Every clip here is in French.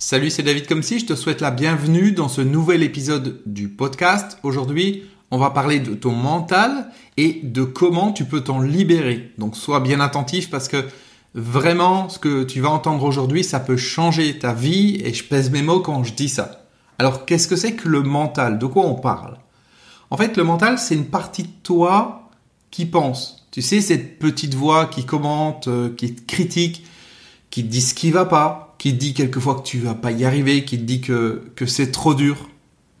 Salut, c'est David comme je te souhaite la bienvenue dans ce nouvel épisode du podcast. Aujourd'hui, on va parler de ton mental et de comment tu peux t'en libérer. Donc sois bien attentif parce que vraiment ce que tu vas entendre aujourd'hui, ça peut changer ta vie et je pèse mes mots quand je dis ça. Alors qu'est-ce que c'est que le mental? De quoi on parle? En fait, le mental, c'est une partie de toi qui pense. Tu sais, cette petite voix qui commente, euh, qui critique, qui dit ce qui va pas, qui te dit quelquefois que tu vas pas y arriver, qui te dit que, que c'est trop dur.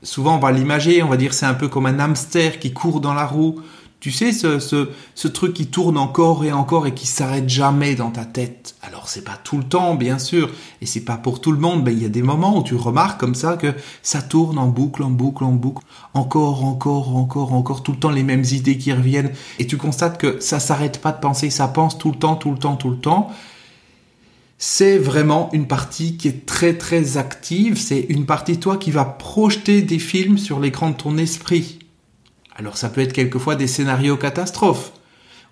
Souvent, on va l'imager, on va dire c'est un peu comme un hamster qui court dans la roue. Tu sais, ce, ce, ce truc qui tourne encore et encore et qui s'arrête jamais dans ta tête. Alors, c'est pas tout le temps, bien sûr, et c'est pas pour tout le monde, mais il y a des moments où tu remarques comme ça que ça tourne en boucle, en boucle, en boucle. Encore, encore, encore, encore, tout le temps les mêmes idées qui reviennent. Et tu constates que ça s'arrête pas de penser, ça pense tout le temps, tout le temps, tout le temps c'est vraiment une partie qui est très très active, c'est une partie toi qui va projeter des films sur l'écran de ton esprit. Alors ça peut être quelquefois des scénarios catastrophes,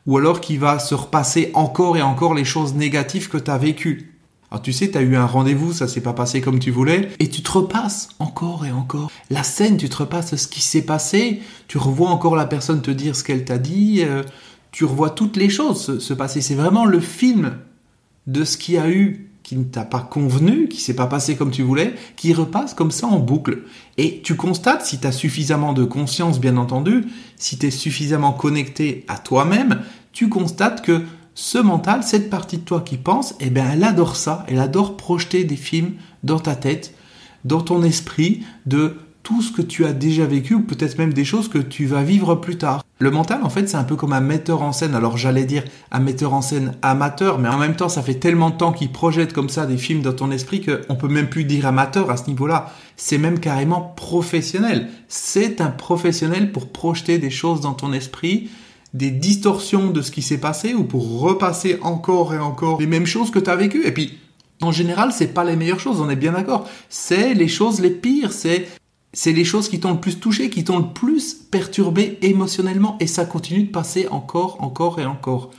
ou alors qui va se repasser encore et encore les choses négatives que tu as vécues. Alors tu sais, tu as eu un rendez-vous, ça s'est pas passé comme tu voulais, et tu te repasses encore et encore. La scène, tu te repasses ce qui s'est passé, tu revois encore la personne te dire ce qu'elle t'a dit, euh, tu revois toutes les choses se passer. C'est vraiment le film de ce qui a eu qui ne t'a pas convenu, qui s'est pas passé comme tu voulais, qui repasse comme ça en boucle. Et tu constates, si tu as suffisamment de conscience, bien entendu, si tu es suffisamment connecté à toi-même, tu constates que ce mental, cette partie de toi qui pense, eh bien, elle adore ça, elle adore projeter des films dans ta tête, dans ton esprit, de tout ce que tu as déjà vécu ou peut-être même des choses que tu vas vivre plus tard. Le mental, en fait, c'est un peu comme un metteur en scène. Alors j'allais dire un metteur en scène amateur, mais en même temps, ça fait tellement de temps qu'il projette comme ça des films dans ton esprit qu'on peut même plus dire amateur à ce niveau-là. C'est même carrément professionnel. C'est un professionnel pour projeter des choses dans ton esprit, des distorsions de ce qui s'est passé ou pour repasser encore et encore les mêmes choses que tu as vécues. Et puis, en général, c'est pas les meilleures choses, on est bien d'accord. C'est les choses les pires, c'est c'est les choses qui t'ont le plus touché, qui t'ont le plus perturbé émotionnellement, et ça continue de passer encore, encore et encore.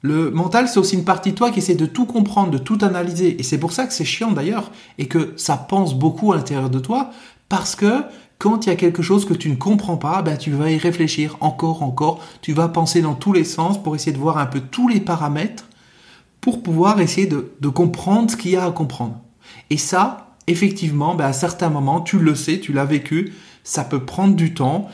Le mental, c'est aussi une partie de toi qui essaie de tout comprendre, de tout analyser, et c'est pour ça que c'est chiant d'ailleurs, et que ça pense beaucoup à l'intérieur de toi, parce que quand il y a quelque chose que tu ne comprends pas, ben tu vas y réfléchir encore, encore, tu vas penser dans tous les sens pour essayer de voir un peu tous les paramètres, pour pouvoir essayer de, de comprendre ce qu'il y a à comprendre. Et ça, effectivement, ben, à certains moments, tu le sais, tu l'as vécu, ça peut prendre du temps,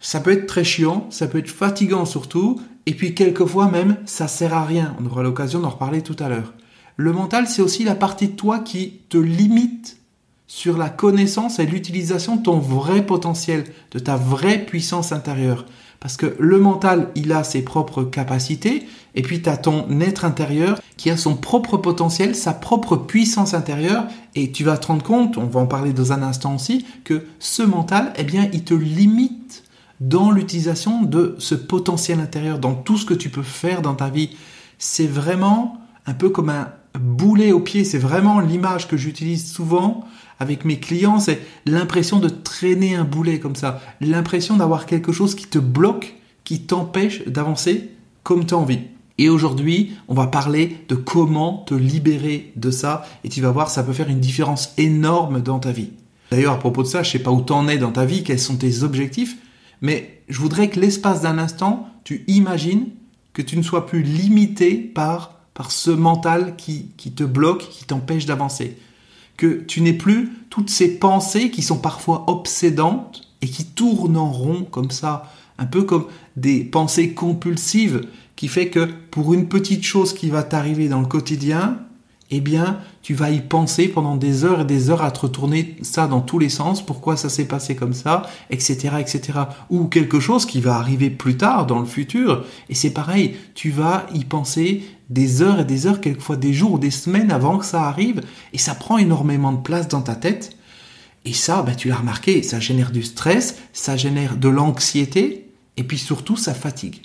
ça peut être très chiant, ça peut être fatigant surtout, et puis quelquefois même, ça sert à rien. On aura l'occasion d'en reparler tout à l'heure. Le mental, c'est aussi la partie de toi qui te limite sur la connaissance et l'utilisation de ton vrai potentiel, de ta vraie puissance intérieure. Parce que le mental, il a ses propres capacités, et puis tu as ton être intérieur qui a son propre potentiel, sa propre puissance intérieure, et tu vas te rendre compte, on va en parler dans un instant aussi, que ce mental, eh bien, il te limite dans l'utilisation de ce potentiel intérieur, dans tout ce que tu peux faire dans ta vie. C'est vraiment un peu comme un boulet au pied, c'est vraiment l'image que j'utilise souvent avec mes clients, c'est l'impression de traîner un boulet comme ça, l'impression d'avoir quelque chose qui te bloque, qui t'empêche d'avancer comme tu as envie. Et aujourd'hui, on va parler de comment te libérer de ça et tu vas voir, ça peut faire une différence énorme dans ta vie. D'ailleurs, à propos de ça, je sais pas où t'en es dans ta vie, quels sont tes objectifs, mais je voudrais que l'espace d'un instant, tu imagines que tu ne sois plus limité par, ce mental qui te bloque, qui t'empêche d'avancer que tu n'aies plus toutes ces pensées qui sont parfois obsédantes et qui tournent en rond comme ça, un peu comme des pensées compulsives qui fait que pour une petite chose qui va t'arriver dans le quotidien, eh bien, tu vas y penser pendant des heures et des heures à te retourner ça dans tous les sens, pourquoi ça s'est passé comme ça, etc., etc. Ou quelque chose qui va arriver plus tard dans le futur, et c'est pareil, tu vas y penser des heures et des heures, quelquefois des jours ou des semaines avant que ça arrive, et ça prend énormément de place dans ta tête. Et ça, ben, tu l'as remarqué, ça génère du stress, ça génère de l'anxiété, et puis surtout, ça fatigue.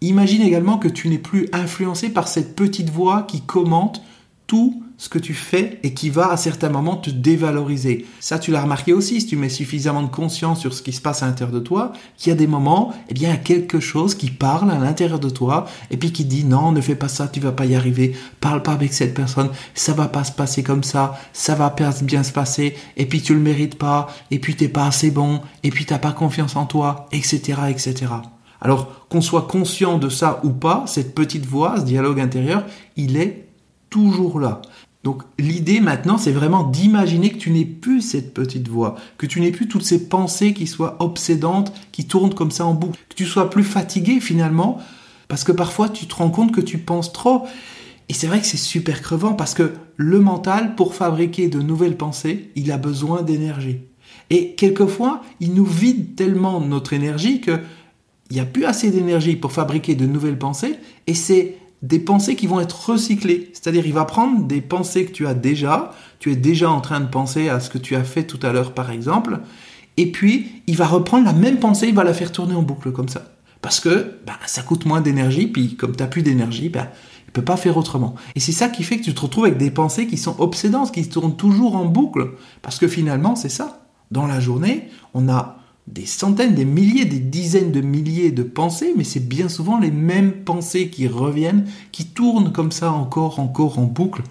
Imagine également que tu n'es plus influencé par cette petite voix qui commente tout ce que tu fais et qui va à certains moments te dévaloriser. Ça, tu l'as remarqué aussi, si tu mets suffisamment de conscience sur ce qui se passe à l'intérieur de toi, qu'il y a des moments, eh bien, il y a quelque chose qui parle à l'intérieur de toi et puis qui dit non, ne fais pas ça, tu vas pas y arriver, parle pas avec cette personne, ça va pas se passer comme ça, ça va pas bien se passer et puis tu le mérites pas et puis t'es pas assez bon et puis t'as pas confiance en toi, etc., etc. Alors, qu'on soit conscient de ça ou pas, cette petite voix, ce dialogue intérieur, il est toujours là. Donc l'idée maintenant, c'est vraiment d'imaginer que tu n'es plus cette petite voix, que tu n'es plus toutes ces pensées qui soient obsédantes, qui tournent comme ça en boucle, que tu sois plus fatigué finalement, parce que parfois tu te rends compte que tu penses trop. Et c'est vrai que c'est super crevant parce que le mental, pour fabriquer de nouvelles pensées, il a besoin d'énergie. Et quelquefois, il nous vide tellement notre énergie que il n'y a plus assez d'énergie pour fabriquer de nouvelles pensées, et c'est des pensées qui vont être recyclées. C'est-à-dire, il va prendre des pensées que tu as déjà, tu es déjà en train de penser à ce que tu as fait tout à l'heure, par exemple, et puis il va reprendre la même pensée, il va la faire tourner en boucle comme ça. Parce que ben, ça coûte moins d'énergie, puis comme tu n'as plus d'énergie, ben, il peut pas faire autrement. Et c'est ça qui fait que tu te retrouves avec des pensées qui sont obsédantes, qui tournent toujours en boucle. Parce que finalement, c'est ça. Dans la journée, on a des centaines, des milliers, des dizaines de milliers de pensées, mais c'est bien souvent les mêmes pensées qui reviennent, qui tournent comme ça encore, encore en boucle.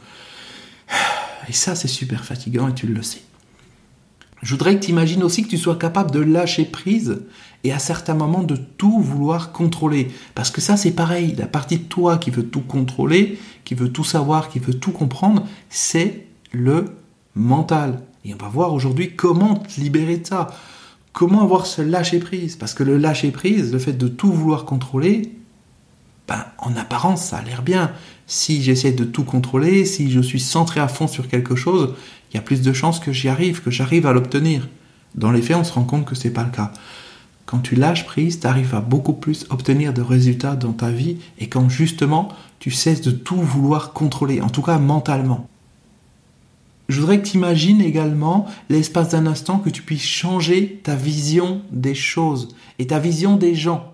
Et ça, c'est super fatigant et tu le sais. Je voudrais que tu imagines aussi que tu sois capable de lâcher prise et à certains moments de tout vouloir contrôler. Parce que ça, c'est pareil. La partie de toi qui veut tout contrôler, qui veut tout savoir, qui veut tout comprendre, c'est le mental. Et on va voir aujourd'hui comment te libérer de ça. Comment avoir ce lâcher prise? Parce que le lâcher prise, le fait de tout vouloir contrôler, ben, en apparence, ça a l'air bien. Si j'essaie de tout contrôler, si je suis centré à fond sur quelque chose, il y a plus de chances que j'y arrive, que j'arrive à l'obtenir. Dans les faits, on se rend compte que ce n'est pas le cas. Quand tu lâches prise, tu arrives à beaucoup plus obtenir de résultats dans ta vie et quand justement tu cesses de tout vouloir contrôler, en tout cas mentalement. Je voudrais que tu imagines également l'espace d'un instant que tu puisses changer ta vision des choses et ta vision des gens.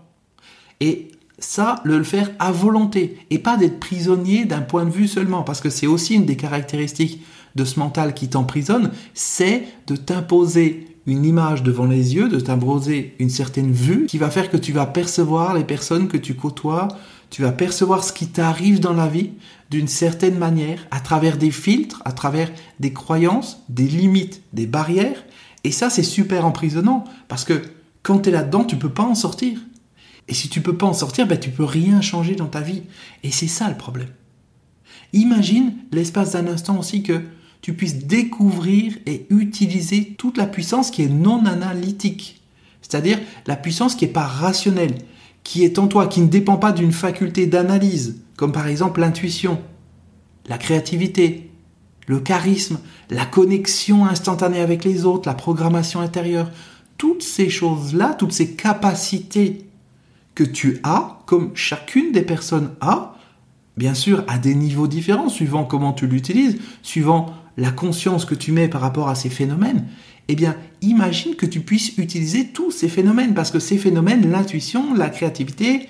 Et ça, le faire à volonté et pas d'être prisonnier d'un point de vue seulement, parce que c'est aussi une des caractéristiques de ce mental qui t'emprisonne, c'est de t'imposer une image devant les yeux, de t'imposer une certaine vue qui va faire que tu vas percevoir les personnes que tu côtoies, tu vas percevoir ce qui t'arrive dans la vie d'une certaine manière, à travers des filtres, à travers des croyances, des limites, des barrières. Et ça, c'est super emprisonnant, parce que quand tu es là-dedans, tu peux pas en sortir. Et si tu peux pas en sortir, ben, tu peux rien changer dans ta vie. Et c'est ça le problème. Imagine l'espace d'un instant aussi que tu puisses découvrir et utiliser toute la puissance qui est non analytique. C'est-à-dire la puissance qui n'est pas rationnelle, qui est en toi, qui ne dépend pas d'une faculté d'analyse, comme par exemple l'intuition, la créativité, le charisme, la connexion instantanée avec les autres, la programmation intérieure, toutes ces choses-là, toutes ces capacités que tu as, comme chacune des personnes a, bien sûr à des niveaux différents, suivant comment tu l'utilises, suivant la conscience que tu mets par rapport à ces phénomènes, eh bien, imagine que tu puisses utiliser tous ces phénomènes, parce que ces phénomènes, l'intuition, la créativité,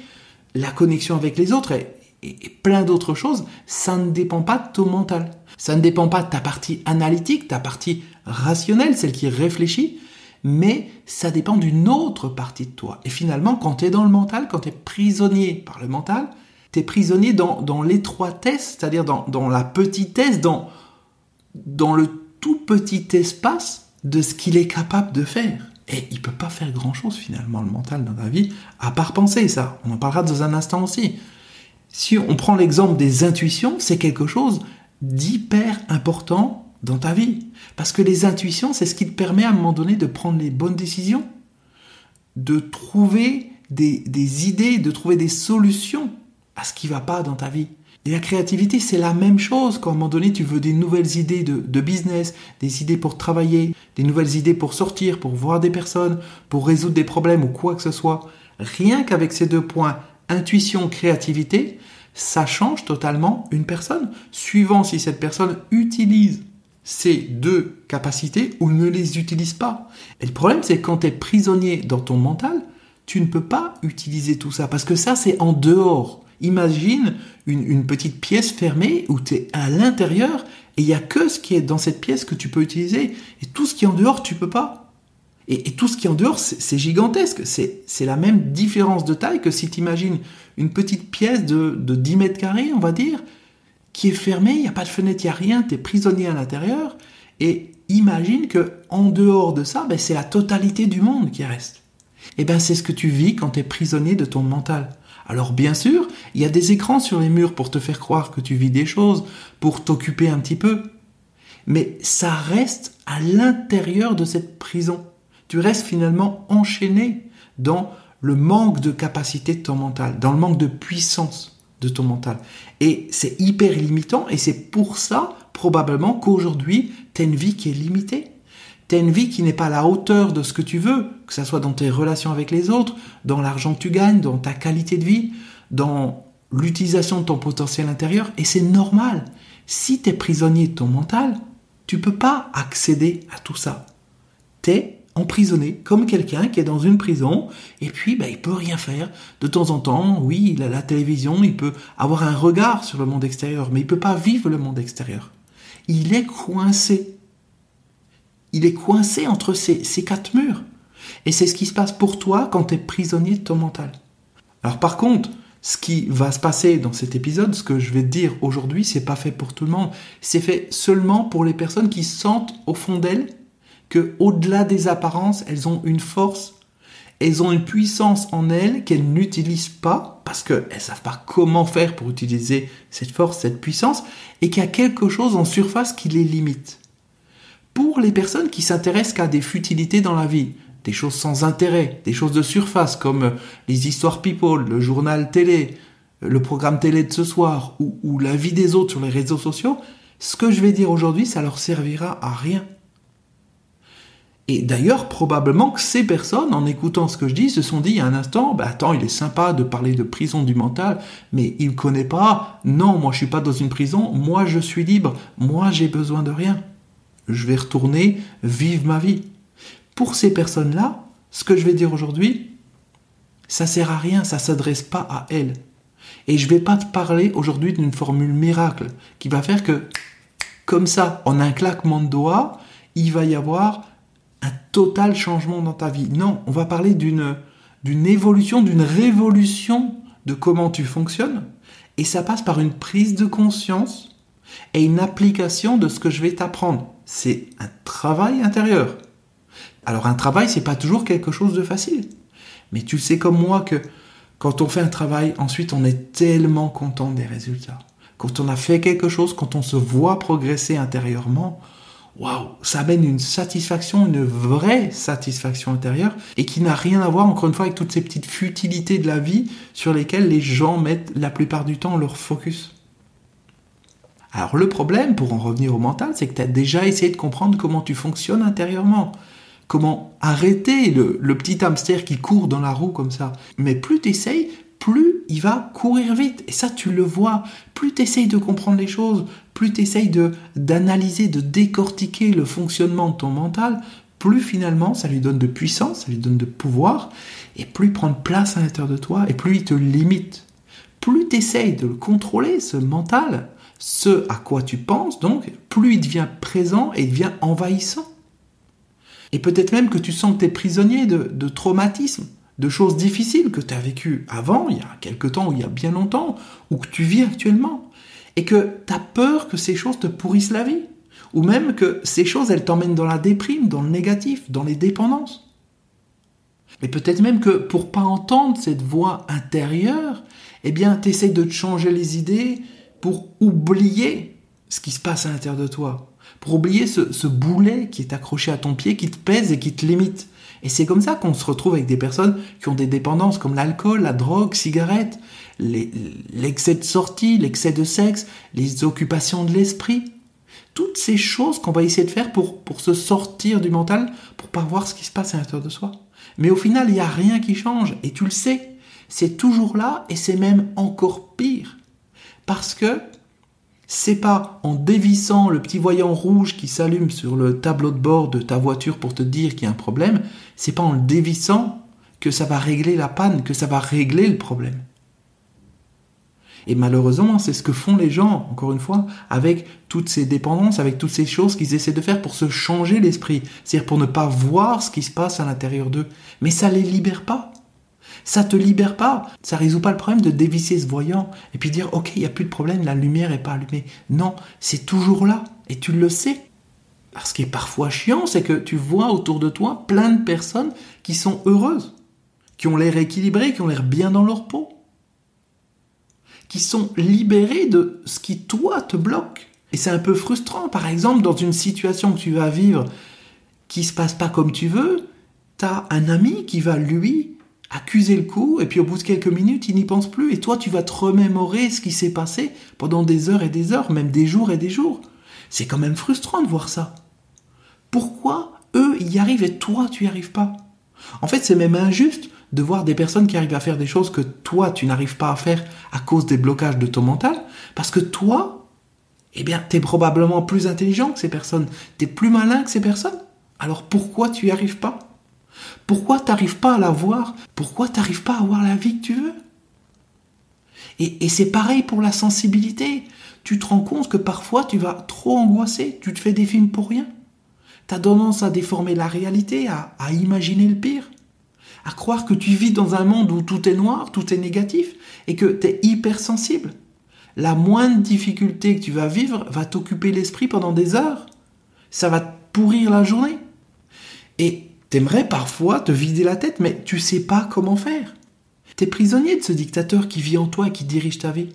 la connexion avec les autres et, plein d'autres choses, ça ne dépend pas de ton mental. Ça ne dépend pas de ta partie analytique, ta partie rationnelle, celle qui réfléchit, mais ça dépend d'une autre partie de toi. Et finalement, quand tu es dans le mental, quand tu es prisonnier par le mental, tu es prisonnier dans, l'étroitesse, c'est-à-dire dans, dans la petitesse, dans, dans le tout petit espace de ce qu'il est capable de faire. Et il peut pas faire grand-chose finalement le mental dans ta vie, à part penser ça. On en parlera dans un instant aussi. Si on prend l'exemple des intuitions, c'est quelque chose d'hyper important dans ta vie. Parce que les intuitions, c'est ce qui te permet à un moment donné de prendre les bonnes décisions, de trouver des, des idées, de trouver des solutions à ce qui va pas dans ta vie. Et la créativité, c'est la même chose. Quand à un moment donné, tu veux des nouvelles idées de, business, des idées pour travailler, des nouvelles idées pour sortir, pour voir des personnes, pour résoudre des problèmes ou quoi que ce soit. Rien qu'avec ces deux points, intuition, créativité, ça change totalement une personne, suivant si cette personne utilise ces deux capacités ou ne les utilise pas. Et le problème, c'est quand tu es prisonnier dans ton mental, tu ne peux pas utiliser tout ça, parce que ça, c'est en dehors Imagine une, petite pièce fermée où tu es à l'intérieur et il n'y a que ce qui est dans cette pièce que tu peux utiliser. Et tout ce qui est en dehors, tu peux pas. Et, tout ce qui est en dehors, c'est gigantesque. C'est la même différence de taille que si tu imagines une petite pièce de, de 10 mètres carrés, on va dire, qui est fermée, il n'y a pas de fenêtre, il n'y a rien, tu es prisonnier à l'intérieur. Et imagine que en dehors de ça, ben, c'est la totalité du monde qui reste. Et ben c'est ce que tu vis quand tu es prisonnier de ton mental. Alors bien sûr, il y a des écrans sur les murs pour te faire croire que tu vis des choses, pour t'occuper un petit peu. Mais ça reste à l'intérieur de cette prison. Tu restes finalement enchaîné dans le manque de capacité de ton mental, dans le manque de puissance de ton mental. Et c'est hyper limitant et c'est pour ça probablement qu'aujourd'hui, tu as une vie qui est limitée. Tu as une vie qui n'est pas à la hauteur de ce que tu veux, que ce soit dans tes relations avec les autres, dans l'argent que tu gagnes, dans ta qualité de vie, dans l'utilisation de ton potentiel intérieur, et c'est normal. Si tu es prisonnier de ton mental, tu peux pas accéder à tout ça. Tu es emprisonné comme quelqu'un qui est dans une prison et puis ben, il peut rien faire. De temps en temps, oui, il a la télévision, il peut avoir un regard sur le monde extérieur, mais il peut pas vivre le monde extérieur. Il est coincé il est coincé entre ces, quatre murs. Et c'est ce qui se passe pour toi quand tu es prisonnier de ton mental. Alors par contre, ce qui va se passer dans cet épisode, ce que je vais te dire aujourd'hui, c'est pas fait pour tout le monde. C'est fait seulement pour les personnes qui sentent au fond d'elles que, au-delà des apparences, elles ont une force, elles ont une puissance en elles qu'elles n'utilisent pas parce qu'elles ne savent pas comment faire pour utiliser cette force, cette puissance, et qu'il y a quelque chose en surface qui les limite pour les personnes qui s'intéressent qu'à des futilités dans la vie, des choses sans intérêt, des choses de surface comme les histoires people, le journal télé, le programme télé de ce soir ou, la vie des autres sur les réseaux sociaux, ce que je vais dire aujourd'hui, ça leur servira à rien. Et d'ailleurs, probablement que ces personnes, en écoutant ce que je dis, se sont dit il un instant, bah attends, il est sympa de parler de prison du mental, mais il ne connaît pas, non, moi je suis pas dans une prison, moi je suis libre, moi j'ai besoin de rien je vais retourner vivre ma vie. Pour ces personnes-là, ce que je vais dire aujourd'hui, ça sert à rien, ça s'adresse pas à elles. Et je vais pas te parler aujourd'hui d'une formule miracle qui va faire que, comme ça, en un claquement de doigts, il va y avoir un total changement dans ta vie. Non, on va parler d'une d'une évolution, d'une révolution de comment tu fonctionnes. Et ça passe par une prise de conscience et une application de ce que je vais t'apprendre. C'est un travail intérieur. Alors un travail, c'est pas toujours quelque chose de facile. Mais tu sais comme moi que quand on fait un travail, ensuite on est tellement content des résultats. Quand on a fait quelque chose, quand on se voit progresser intérieurement, waouh, ça amène une satisfaction, une vraie satisfaction intérieure et qui n'a rien à voir encore une fois avec toutes ces petites futilités de la vie sur lesquelles les gens mettent la plupart du temps leur focus. Alors le problème, pour en revenir au mental, c'est que tu as déjà essayé de comprendre comment tu fonctionnes intérieurement. Comment arrêter le, petit hamster qui court dans la roue comme ça. Mais plus tu essayes, plus il va courir vite. Et ça, tu le vois. Plus tu essayes de comprendre les choses, plus tu essayes d'analyser, de décortiquer le fonctionnement de ton mental, plus finalement ça lui donne de puissance, ça lui donne de pouvoir, et plus il prend de place à l'intérieur de toi, et plus il te limite. Plus tu essayes de le contrôler, ce mental, ce à quoi tu penses, donc, plus il devient présent et il devient envahissant. Et peut-être même que tu sens que tu es prisonnier de, traumatismes, de choses difficiles que tu as vécues avant, il y a quelque temps ou il y a bien longtemps, ou que tu vis actuellement. Et que tu as peur que ces choses te pourrissent la vie. Ou même que ces choses, elles t'emmènent dans la déprime, dans le négatif, dans les dépendances. Et peut-être même que pour pas entendre cette voix intérieure, eh bien, tu essaies de te changer les idées, pour oublier ce qui se passe à l'intérieur de toi, pour oublier ce, boulet qui est accroché à ton pied, qui te pèse et qui te limite. Et c'est comme ça qu'on se retrouve avec des personnes qui ont des dépendances comme l'alcool, la drogue, cigarette, l'excès de sortie, l'excès de sexe, les occupations de l'esprit. Toutes ces choses qu'on va essayer de faire pour, pour se sortir du mental, pour pas voir ce qui se passe à l'intérieur de soi. Mais au final, il n'y a rien qui change, et tu le sais. C'est toujours là, et c'est même encore pire. Parce que c'est pas en dévissant le petit voyant rouge qui s'allume sur le tableau de bord de ta voiture pour te dire qu'il y a un problème, c'est pas en le dévissant que ça va régler la panne, que ça va régler le problème. Et malheureusement, c'est ce que font les gens, encore une fois, avec toutes ces dépendances, avec toutes ces choses qu'ils essaient de faire pour se changer l'esprit. C'est-à-dire pour ne pas voir ce qui se passe à l'intérieur d'eux. Mais ça les libère pas. Ça te libère pas. Ça résout pas le problème de dévisser ce voyant et puis dire, OK, il n'y a plus de problème, la lumière est pas allumée. Non, c'est toujours là. Et tu le sais. Ce qui est parfois chiant, c'est que tu vois autour de toi plein de personnes qui sont heureuses, qui ont l'air équilibrées, qui ont l'air bien dans leur peau qui sont libérés de ce qui, toi, te bloque. Et c'est un peu frustrant. Par exemple, dans une situation que tu vas vivre qui se passe pas comme tu veux, tu as un ami qui va, lui, accuser le coup, et puis au bout de quelques minutes, il n'y pense plus. Et toi, tu vas te remémorer ce qui s'est passé pendant des heures et des heures, même des jours et des jours. C'est quand même frustrant de voir ça. Pourquoi eux y arrivent et toi, tu n'y arrives pas? En fait, c'est même injuste de voir des personnes qui arrivent à faire des choses que toi, tu n'arrives pas à faire à cause des blocages de ton mental, parce que toi, eh bien, tu es probablement plus intelligent que ces personnes, tu es plus malin que ces personnes. Alors pourquoi tu n'y arrives pas? Pourquoi tu n'arrives pas à la voir? Pourquoi tu n'arrives pas à avoir la vie que tu veux? Et, c'est pareil pour la sensibilité. Tu te rends compte que parfois tu vas trop angoisser, tu te fais des films pour rien. Tu as tendance à déformer la réalité, à, à imaginer le pire à croire que tu vis dans un monde où tout est noir, tout est négatif, et que tu es hypersensible. La moindre difficulté que tu vas vivre va t'occuper l'esprit pendant des heures. Ça va te pourrir la journée. Et t'aimerais parfois te vider la tête, mais tu sais pas comment faire. T'es prisonnier de ce dictateur qui vit en toi et qui dirige ta vie.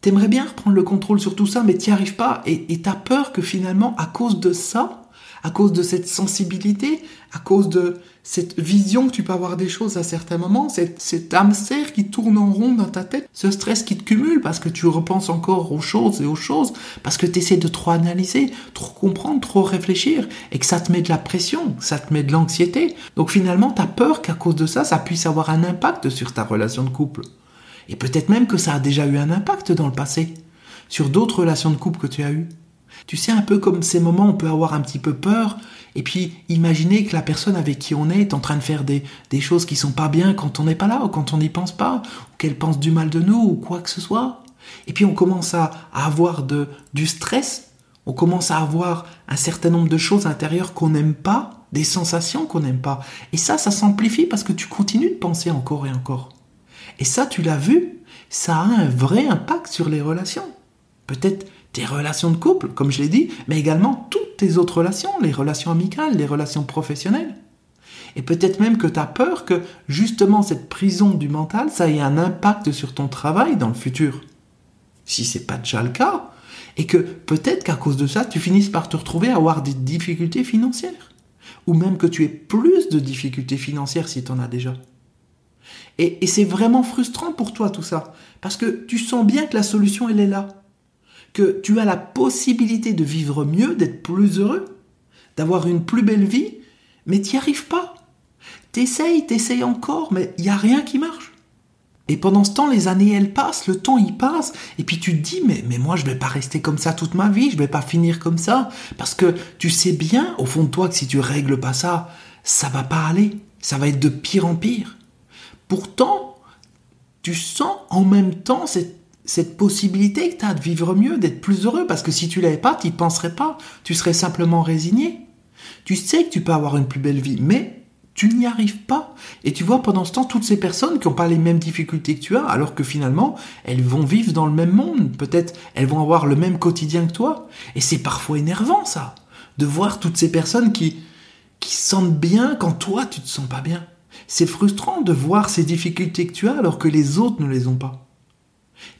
T'aimerais bien reprendre le contrôle sur tout ça, mais t'y arrives pas, et t'as peur que finalement, à cause de ça, à cause de cette sensibilité, à cause de cette vision que tu peux avoir des choses à certains moments, cette, cet hamster qui tourne en rond dans ta tête, ce stress qui te cumule parce que tu repenses encore aux choses et aux choses, parce que tu essaies de trop analyser, trop comprendre, trop réfléchir, et que ça te met de la pression, ça te met de l'anxiété. Donc finalement, tu as peur qu'à cause de ça, ça puisse avoir un impact sur ta relation de couple. Et peut-être même que ça a déjà eu un impact dans le passé, sur d'autres relations de couple que tu as eues. Tu sais, un peu comme ces moments, on peut avoir un petit peu peur, et puis imaginer que la personne avec qui on est est en train de faire des, des choses qui sont pas bien quand on n'est pas là, ou quand on n'y pense pas, ou qu'elle pense du mal de nous, ou quoi que ce soit. Et puis on commence à, avoir de, du stress, on commence à avoir un certain nombre de choses intérieures qu'on n'aime pas, des sensations qu'on n'aime pas. Et ça, ça s'amplifie parce que tu continues de penser encore et encore. Et ça, tu l'as vu, ça a un vrai impact sur les relations. Peut-être tes relations de couple, comme je l'ai dit, mais également toutes tes autres relations, les relations amicales, les relations professionnelles. Et peut-être même que tu as peur que justement cette prison du mental, ça ait un impact sur ton travail dans le futur. Si c'est pas déjà le cas, et que peut-être qu'à cause de ça, tu finisses par te retrouver à avoir des difficultés financières. Ou même que tu aies plus de difficultés financières si tu en as déjà. Et, et c'est vraiment frustrant pour toi tout ça, parce que tu sens bien que la solution, elle est là que tu as la possibilité de vivre mieux, d'être plus heureux, d'avoir une plus belle vie, mais tu n'y arrives pas. T'essayes, t'essayes encore, mais il n'y a rien qui marche. Et pendant ce temps, les années, elles passent, le temps, il passe, et puis tu te dis, mais, mais moi, je vais pas rester comme ça toute ma vie, je vais pas finir comme ça, parce que tu sais bien, au fond de toi, que si tu règles pas ça, ça va pas aller, ça va être de pire en pire. Pourtant, tu sens en même temps cette cette possibilité que tu as de vivre mieux, d'être plus heureux, parce que si tu l'avais pas, tu n'y penserais pas, tu serais simplement résigné. Tu sais que tu peux avoir une plus belle vie, mais tu n'y arrives pas. Et tu vois pendant ce temps toutes ces personnes qui n'ont pas les mêmes difficultés que tu as, alors que finalement, elles vont vivre dans le même monde, peut-être elles vont avoir le même quotidien que toi. Et c'est parfois énervant ça, de voir toutes ces personnes qui, qui sentent bien quand toi tu te sens pas bien. C'est frustrant de voir ces difficultés que tu as alors que les autres ne les ont pas.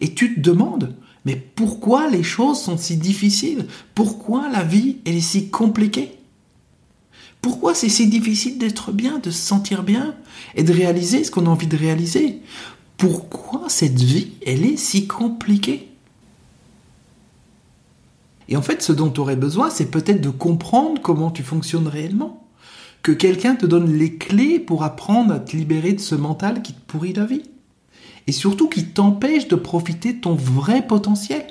Et tu te demandes, mais pourquoi les choses sont si difficiles? Pourquoi la vie est si compliquée? Pourquoi c'est si difficile d'être bien, de se sentir bien et de réaliser ce qu'on a envie de réaliser? Pourquoi cette vie, elle est si compliquée? Et en fait, ce dont tu aurais besoin, c'est peut-être de comprendre comment tu fonctionnes réellement. Que quelqu'un te donne les clés pour apprendre à te libérer de ce mental qui te pourrit la vie et surtout qui t'empêche de profiter de ton vrai potentiel,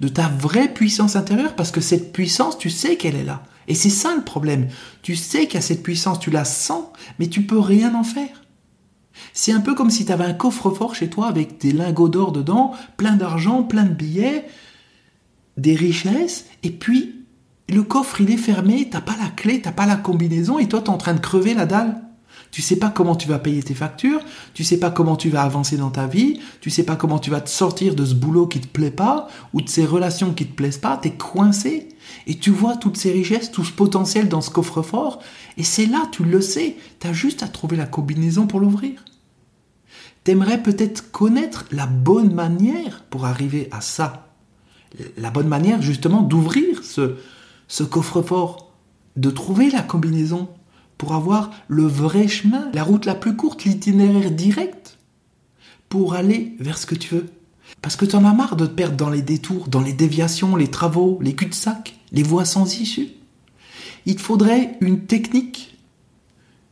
de ta vraie puissance intérieure, parce que cette puissance, tu sais qu'elle est là. Et c'est ça le problème. Tu sais a cette puissance, tu la sens, mais tu peux rien en faire. C'est un peu comme si tu avais un coffre-fort chez toi avec des lingots d'or dedans, plein d'argent, plein de billets, des richesses, et puis le coffre il est fermé, t'as pas la clé, t'as pas la combinaison, et toi t'es en train de crever la dalle. Tu sais pas comment tu vas payer tes factures, tu sais pas comment tu vas avancer dans ta vie, tu sais pas comment tu vas te sortir de ce boulot qui te plaît pas, ou de ces relations qui te plaisent pas, t'es coincé. Et tu vois toutes ces richesses, tout ce potentiel dans ce coffre-fort, et c'est là, tu le sais, t'as juste à trouver la combinaison pour l'ouvrir. T'aimerais peut-être connaître la bonne manière pour arriver à ça. La bonne manière justement d'ouvrir ce coffre-fort, de trouver la combinaison pour avoir le vrai chemin, la route la plus courte, l'itinéraire direct pour aller vers ce que tu veux. Parce que tu en as marre de te perdre dans les détours, dans les déviations, les travaux, les cul-de-sac, les voies sans issue. Il te faudrait une technique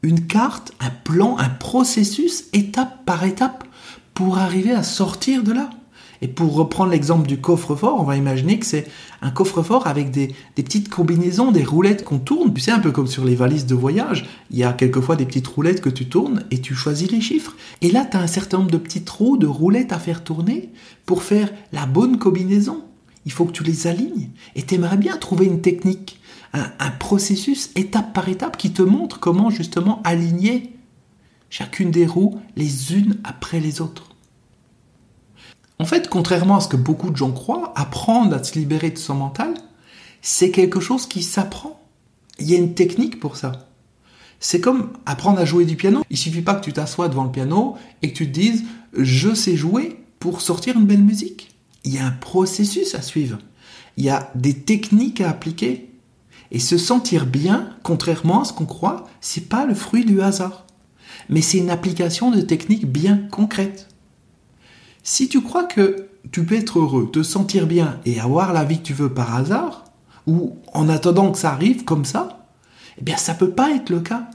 une carte, un plan, un processus étape par étape pour arriver à sortir de là. Et pour reprendre l'exemple du coffre-fort, on va imaginer que c'est un coffre-fort avec des, petites combinaisons, des roulettes qu'on tourne. Tu un peu comme sur les valises de voyage. Il y a quelquefois des petites roulettes que tu tournes et tu choisis les chiffres. Et là, tu as un certain nombre de petits trous, de roulettes à faire tourner pour faire la bonne combinaison. Il faut que tu les alignes. Et tu aimerais bien trouver une technique un, processus étape par étape qui te montre comment justement aligner chacune des roues les unes après les autres. En fait, contrairement à ce que beaucoup de gens croient, apprendre à se libérer de son mental, c'est quelque chose qui s'apprend. Il y a une technique pour ça. C'est comme apprendre à jouer du piano. Il suffit pas que tu t'assoies devant le piano et que tu te dises je sais jouer pour sortir une belle musique. Il y a un processus à suivre. Il y a des techniques à appliquer. Et se sentir bien, contrairement à ce qu'on croit, c'est pas le fruit du hasard. Mais c'est une application de techniques bien concrètes. Si tu crois que tu peux être heureux, te sentir bien et avoir la vie que tu veux par hasard, ou en attendant que ça arrive comme ça, eh bien ça peut pas être le cas.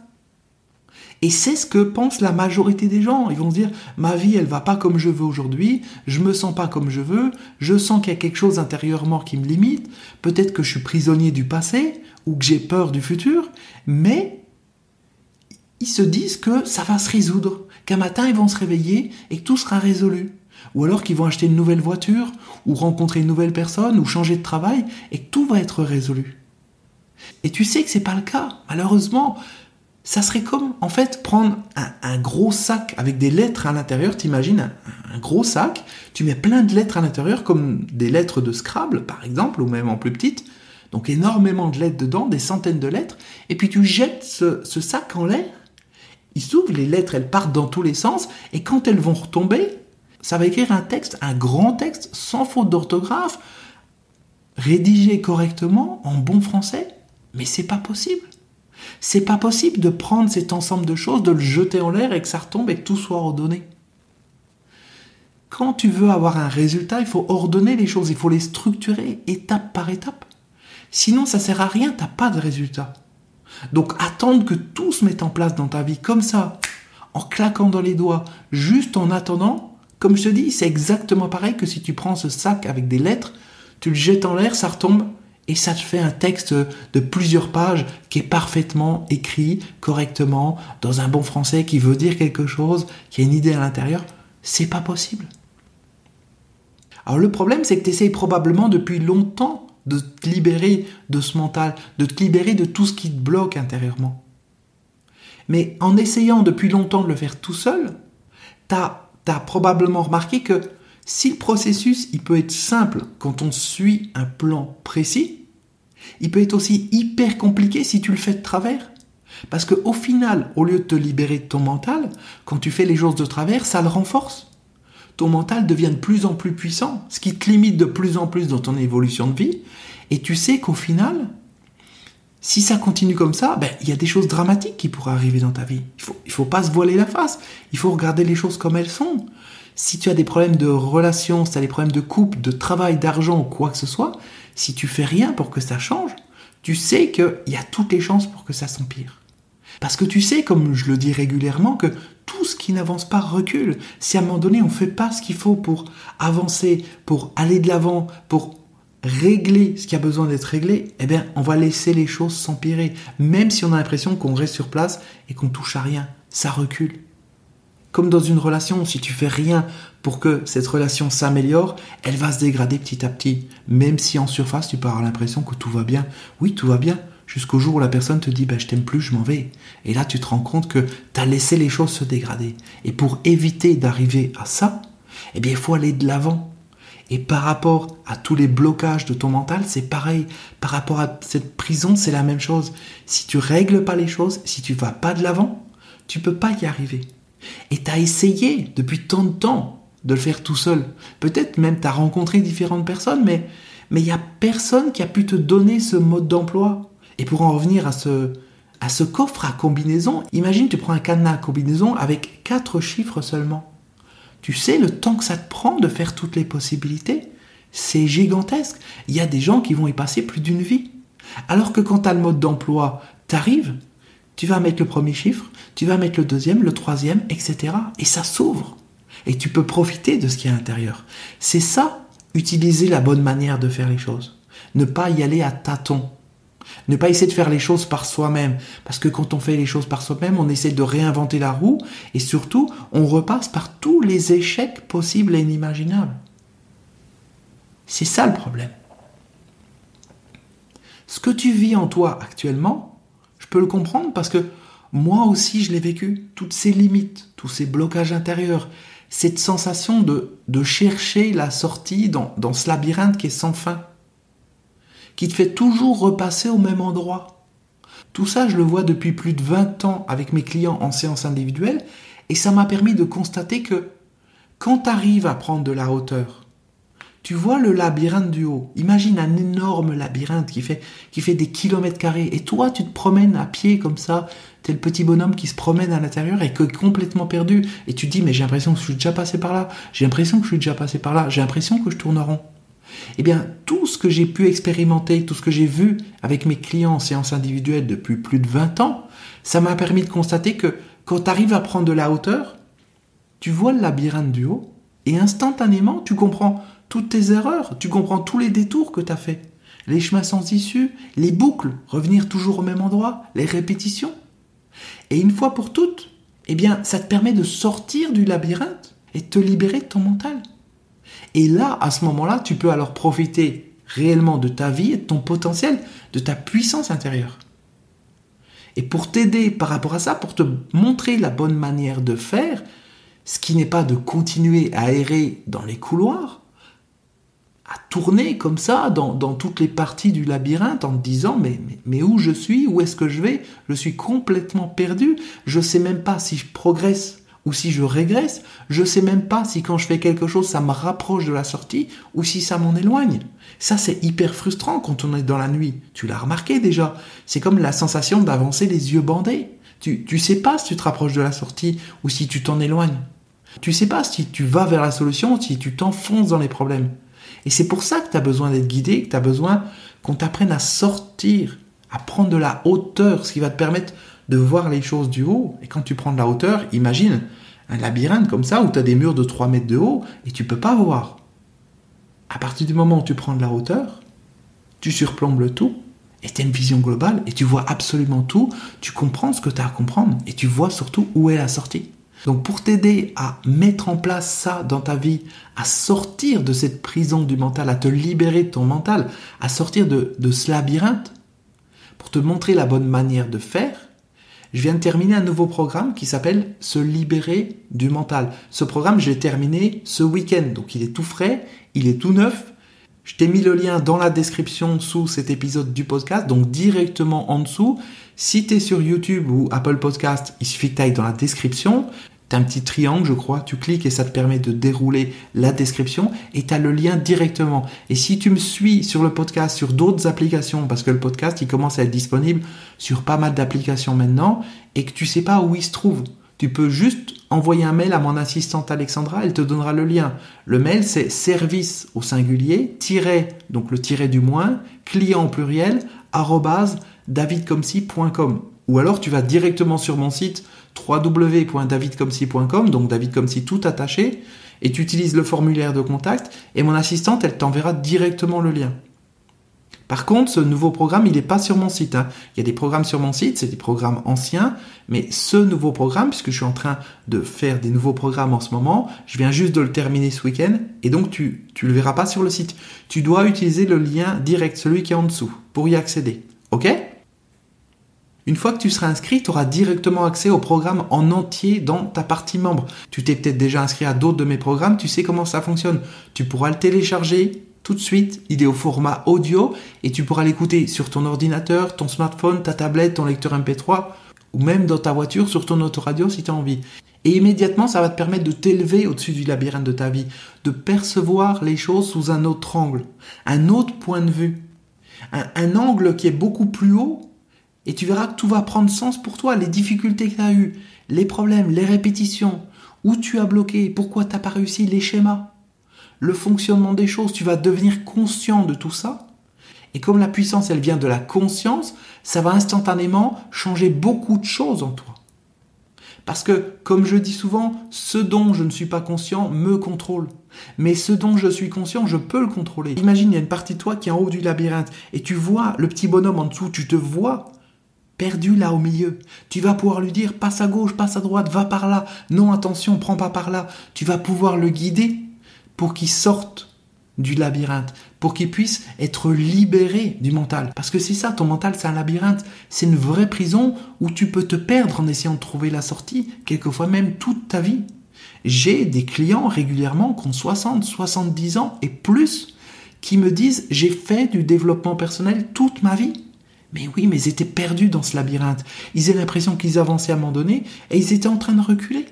Et c'est ce que pense la majorité des gens. Ils vont se dire ma vie elle va pas comme je veux aujourd'hui, je me sens pas comme je veux, je sens qu'il y a quelque chose intérieurement qui me limite, peut-être que je suis prisonnier du passé ou que j'ai peur du futur, mais ils se disent que ça va se résoudre, qu'un matin ils vont se réveiller et que tout sera résolu. Ou alors qu'ils vont acheter une nouvelle voiture, ou rencontrer une nouvelle personne, ou changer de travail, et que tout va être résolu. Et tu sais que c'est pas le cas. Malheureusement, ça serait comme, en fait, prendre un, gros sac avec des lettres à l'intérieur. T'imagines un, un gros sac, tu mets plein de lettres à l'intérieur, comme des lettres de Scrabble, par exemple, ou même en plus petite. Donc énormément de lettres dedans, des centaines de lettres. Et puis tu jettes ce, ce sac en l'air. Il s'ouvre, les lettres, elles partent dans tous les sens. Et quand elles vont retomber, ça va écrire un texte, un grand texte, sans faute d'orthographe, rédigé correctement, en bon français. Mais c'est pas possible. C'est pas possible de prendre cet ensemble de choses, de le jeter en l'air et que ça retombe et que tout soit ordonné. Quand tu veux avoir un résultat, il faut ordonner les choses, il faut les structurer étape par étape. Sinon, ça sert à rien, t'as pas de résultat. Donc attendre que tout se mette en place dans ta vie comme ça, en claquant dans les doigts, juste en attendant, comme je te dis, c'est exactement pareil que si tu prends ce sac avec des lettres, tu le jettes en l'air, ça retombe, et ça te fait un texte de plusieurs pages qui est parfaitement écrit correctement dans un bon français qui veut dire quelque chose, qui a une idée à l'intérieur. C'est pas possible. Alors le problème, c'est que tu essayes probablement depuis longtemps de te libérer de ce mental, de te libérer de tout ce qui te bloque intérieurement. Mais en essayant depuis longtemps de le faire tout seul, tu as, probablement remarqué que si le processus il peut être simple quand on suit un plan précis, il peut être aussi hyper compliqué si tu le fais de travers. Parce qu'au final, au lieu de te libérer de ton mental, quand tu fais les choses de travers, ça le renforce. Ton mental devient de plus en plus puissant, ce qui te limite de plus en plus dans ton évolution de vie. Et tu sais qu'au final, si ça continue comme ça, ben, il y a des choses dramatiques qui pourraient arriver dans ta vie. Il faut, il faut pas se voiler la face. Il faut regarder les choses comme elles sont si tu as des problèmes de relations, si tu as des problèmes de couple, de travail, d'argent ou quoi que ce soit, si tu fais rien pour que ça change, tu sais qu'il y a toutes les chances pour que ça s'empire. Parce que tu sais, comme je le dis régulièrement, que tout ce qui n'avance pas recule. Si à un moment donné on ne fait pas ce qu'il faut pour avancer, pour aller de l'avant, pour régler ce qui a besoin d'être réglé, eh bien on va laisser les choses s'empirer. Même si on a l'impression qu'on reste sur place et qu'on touche à rien, ça recule. Comme dans une relation, si tu fais rien pour que cette relation s'améliore, elle va se dégrader petit à petit. Même si en surface, tu peux avoir l'impression que tout va bien. Oui, tout va bien. Jusqu'au jour où la personne te dit, ben, je t'aime plus, je m'en vais. Et là, tu te rends compte que tu as laissé les choses se dégrader. Et pour éviter d'arriver à ça, eh bien, il faut aller de l'avant. Et par rapport à tous les blocages de ton mental, c'est pareil. Par rapport à cette prison, c'est la même chose. Si tu règles pas les choses, si tu vas pas de l'avant, tu peux pas y arriver. Et tu as essayé depuis tant de temps de le faire tout seul. Peut-être même tu as rencontré différentes personnes, mais mais il n'y a personne qui a pu te donner ce mode d'emploi. Et pour en revenir à ce, à ce coffre à combinaison, imagine tu prends un cadenas à combinaison avec quatre chiffres seulement. Tu sais le temps que ça te prend de faire toutes les possibilités C'est gigantesque. Il y a des gens qui vont y passer plus d'une vie. Alors que quand tu as le mode d'emploi, t'arrives, tu vas mettre le premier chiffre, tu vas mettre le deuxième, le troisième, etc. Et ça s'ouvre. Et tu peux profiter de ce qui est à l'intérieur. C'est ça, utiliser la bonne manière de faire les choses. Ne pas y aller à tâtons. Ne pas essayer de faire les choses par soi-même. Parce que quand on fait les choses par soi-même, on essaie de réinventer la roue et surtout, on repasse par tous les échecs possibles et inimaginables. C'est ça le problème. Ce que tu vis en toi actuellement, je peux le comprendre parce que moi aussi je l'ai vécu. Toutes ces limites, tous ces blocages intérieurs, cette sensation de, de chercher la sortie dans, dans ce labyrinthe qui est sans fin qui te fait toujours repasser au même endroit. Tout ça, je le vois depuis plus de 20 ans avec mes clients en séance individuelle, et ça m'a permis de constater que quand tu arrives à prendre de la hauteur, tu vois le labyrinthe du haut. Imagine un énorme labyrinthe qui fait, des kilomètres carrés. Et toi, tu te promènes à pied comme ça. T'es le petit bonhomme qui se promène à l'intérieur et qui est complètement perdu. Et tu te dis, mais j'ai l'impression que je suis déjà passé par là. J'ai l'impression que je suis déjà passé par là. J'ai l'impression que je tourne rond. Eh bien, tout ce que j'ai pu expérimenter, tout ce que j'ai vu avec mes clients en séance individuelle depuis plus de 20 ans, ça m'a permis de constater que quand tu arrives à prendre de la hauteur, tu vois le labyrinthe du haut et instantanément, tu comprends toutes tes erreurs, tu comprends tous les détours que tu as fait, les chemins sans issue, les boucles, revenir toujours au même endroit, les répétitions. Et une fois pour toutes, eh bien, ça te permet de sortir du labyrinthe et de te libérer de ton mental. Et là, à ce moment-là, tu peux alors profiter réellement de ta vie et de ton potentiel, de ta puissance intérieure. Et pour t'aider par rapport à ça, pour te montrer la bonne manière de faire, ce qui n'est pas de continuer à errer dans les couloirs, à tourner comme ça dans, toutes les parties du labyrinthe en te disant mais, mais, mais où je suis, où est-ce que je vais, je suis complètement perdu, je ne sais même pas si je progresse ou si je régresse, je sais même pas si quand je fais quelque chose, ça me rapproche de la sortie ou si ça m'en éloigne. Ça, c'est hyper frustrant quand on est dans la nuit. Tu l'as remarqué déjà. C'est comme la sensation d'avancer les yeux bandés. Tu, tu sais pas si tu te rapproches de la sortie ou si tu t'en éloignes. Tu sais pas si tu vas vers la solution ou si tu t'enfonces dans les problèmes. Et c'est pour ça que tu as besoin d'être guidé, que tu as besoin qu'on t'apprenne à sortir, à prendre de la hauteur, ce qui va te permettre de voir les choses du haut. Et quand tu prends de la hauteur, imagine un labyrinthe comme ça où tu as des murs de 3 mètres de haut et tu peux pas voir. À partir du moment où tu prends de la hauteur, tu surplombes le tout et tu as une vision globale et tu vois absolument tout, tu comprends ce que tu as à comprendre et tu vois surtout où est la sortie. Donc pour t'aider à mettre en place ça dans ta vie, à sortir de cette prison du mental, à te libérer de ton mental, à sortir de, de ce labyrinthe, pour te montrer la bonne manière de faire, je viens de terminer un nouveau programme qui s'appelle Se libérer du mental. Ce programme, je l'ai terminé ce week-end, donc il est tout frais, il est tout neuf. Je t'ai mis le lien dans la description sous cet épisode du podcast, donc directement en dessous. Si tu sur YouTube ou Apple Podcast, il suffit que tu dans la description. Tu as un petit triangle, je crois, tu cliques et ça te permet de dérouler la description et tu as le lien directement. Et si tu me suis sur le podcast, sur d'autres applications, parce que le podcast, il commence à être disponible sur pas mal d'applications maintenant et que tu sais pas où il se trouve, tu peux juste envoyer un mail à mon assistante Alexandra, elle te donnera le lien. Le mail, c'est service au singulier, tiret, donc le tiret du moins, client au pluriel, arrobase, davidcomsi.com. Ou alors tu vas directement sur mon site www.davidcomsi.com, donc David tout attaché, et tu utilises le formulaire de contact, et mon assistante, elle t'enverra directement le lien. Par contre, ce nouveau programme, il n'est pas sur mon site. Hein. Il y a des programmes sur mon site, c'est des programmes anciens, mais ce nouveau programme, puisque je suis en train de faire des nouveaux programmes en ce moment, je viens juste de le terminer ce week-end, et donc tu ne le verras pas sur le site. Tu dois utiliser le lien direct, celui qui est en dessous, pour y accéder. OK? Une fois que tu seras inscrit, tu auras directement accès au programme en entier dans ta partie membre. Tu t'es peut-être déjà inscrit à d'autres de mes programmes, tu sais comment ça fonctionne. Tu pourras le télécharger tout de suite, il est au format audio et tu pourras l'écouter sur ton ordinateur, ton smartphone, ta tablette, ton lecteur MP3 ou même dans ta voiture sur ton autoradio si tu as envie. Et immédiatement, ça va te permettre de t'élever au-dessus du labyrinthe de ta vie, de percevoir les choses sous un autre angle, un autre point de vue, un, un angle qui est beaucoup plus haut et tu verras que tout va prendre sens pour toi. Les difficultés que tu as eues, les problèmes, les répétitions, où tu as bloqué, pourquoi tu n'as pas réussi, les schémas, le fonctionnement des choses. Tu vas devenir conscient de tout ça. Et comme la puissance, elle vient de la conscience, ça va instantanément changer beaucoup de choses en toi. Parce que, comme je dis souvent, ce dont je ne suis pas conscient me contrôle. Mais ce dont je suis conscient, je peux le contrôler. Imagine, il y a une partie de toi qui est en haut du labyrinthe et tu vois le petit bonhomme en dessous, tu te vois perdu là au milieu. Tu vas pouvoir lui dire passe à gauche, passe à droite, va par là. Non, attention, prends pas par là. Tu vas pouvoir le guider pour qu'il sorte du labyrinthe, pour qu'il puisse être libéré du mental. Parce que c'est ça, ton mental, c'est un labyrinthe. C'est une vraie prison où tu peux te perdre en essayant de trouver la sortie, quelquefois même toute ta vie. J'ai des clients régulièrement qui ont 60, 70 ans et plus qui me disent j'ai fait du développement personnel toute ma vie. Mais oui, mais ils étaient perdus dans ce labyrinthe. Ils avaient l'impression qu'ils avançaient à un moment donné et ils étaient en train de reculer.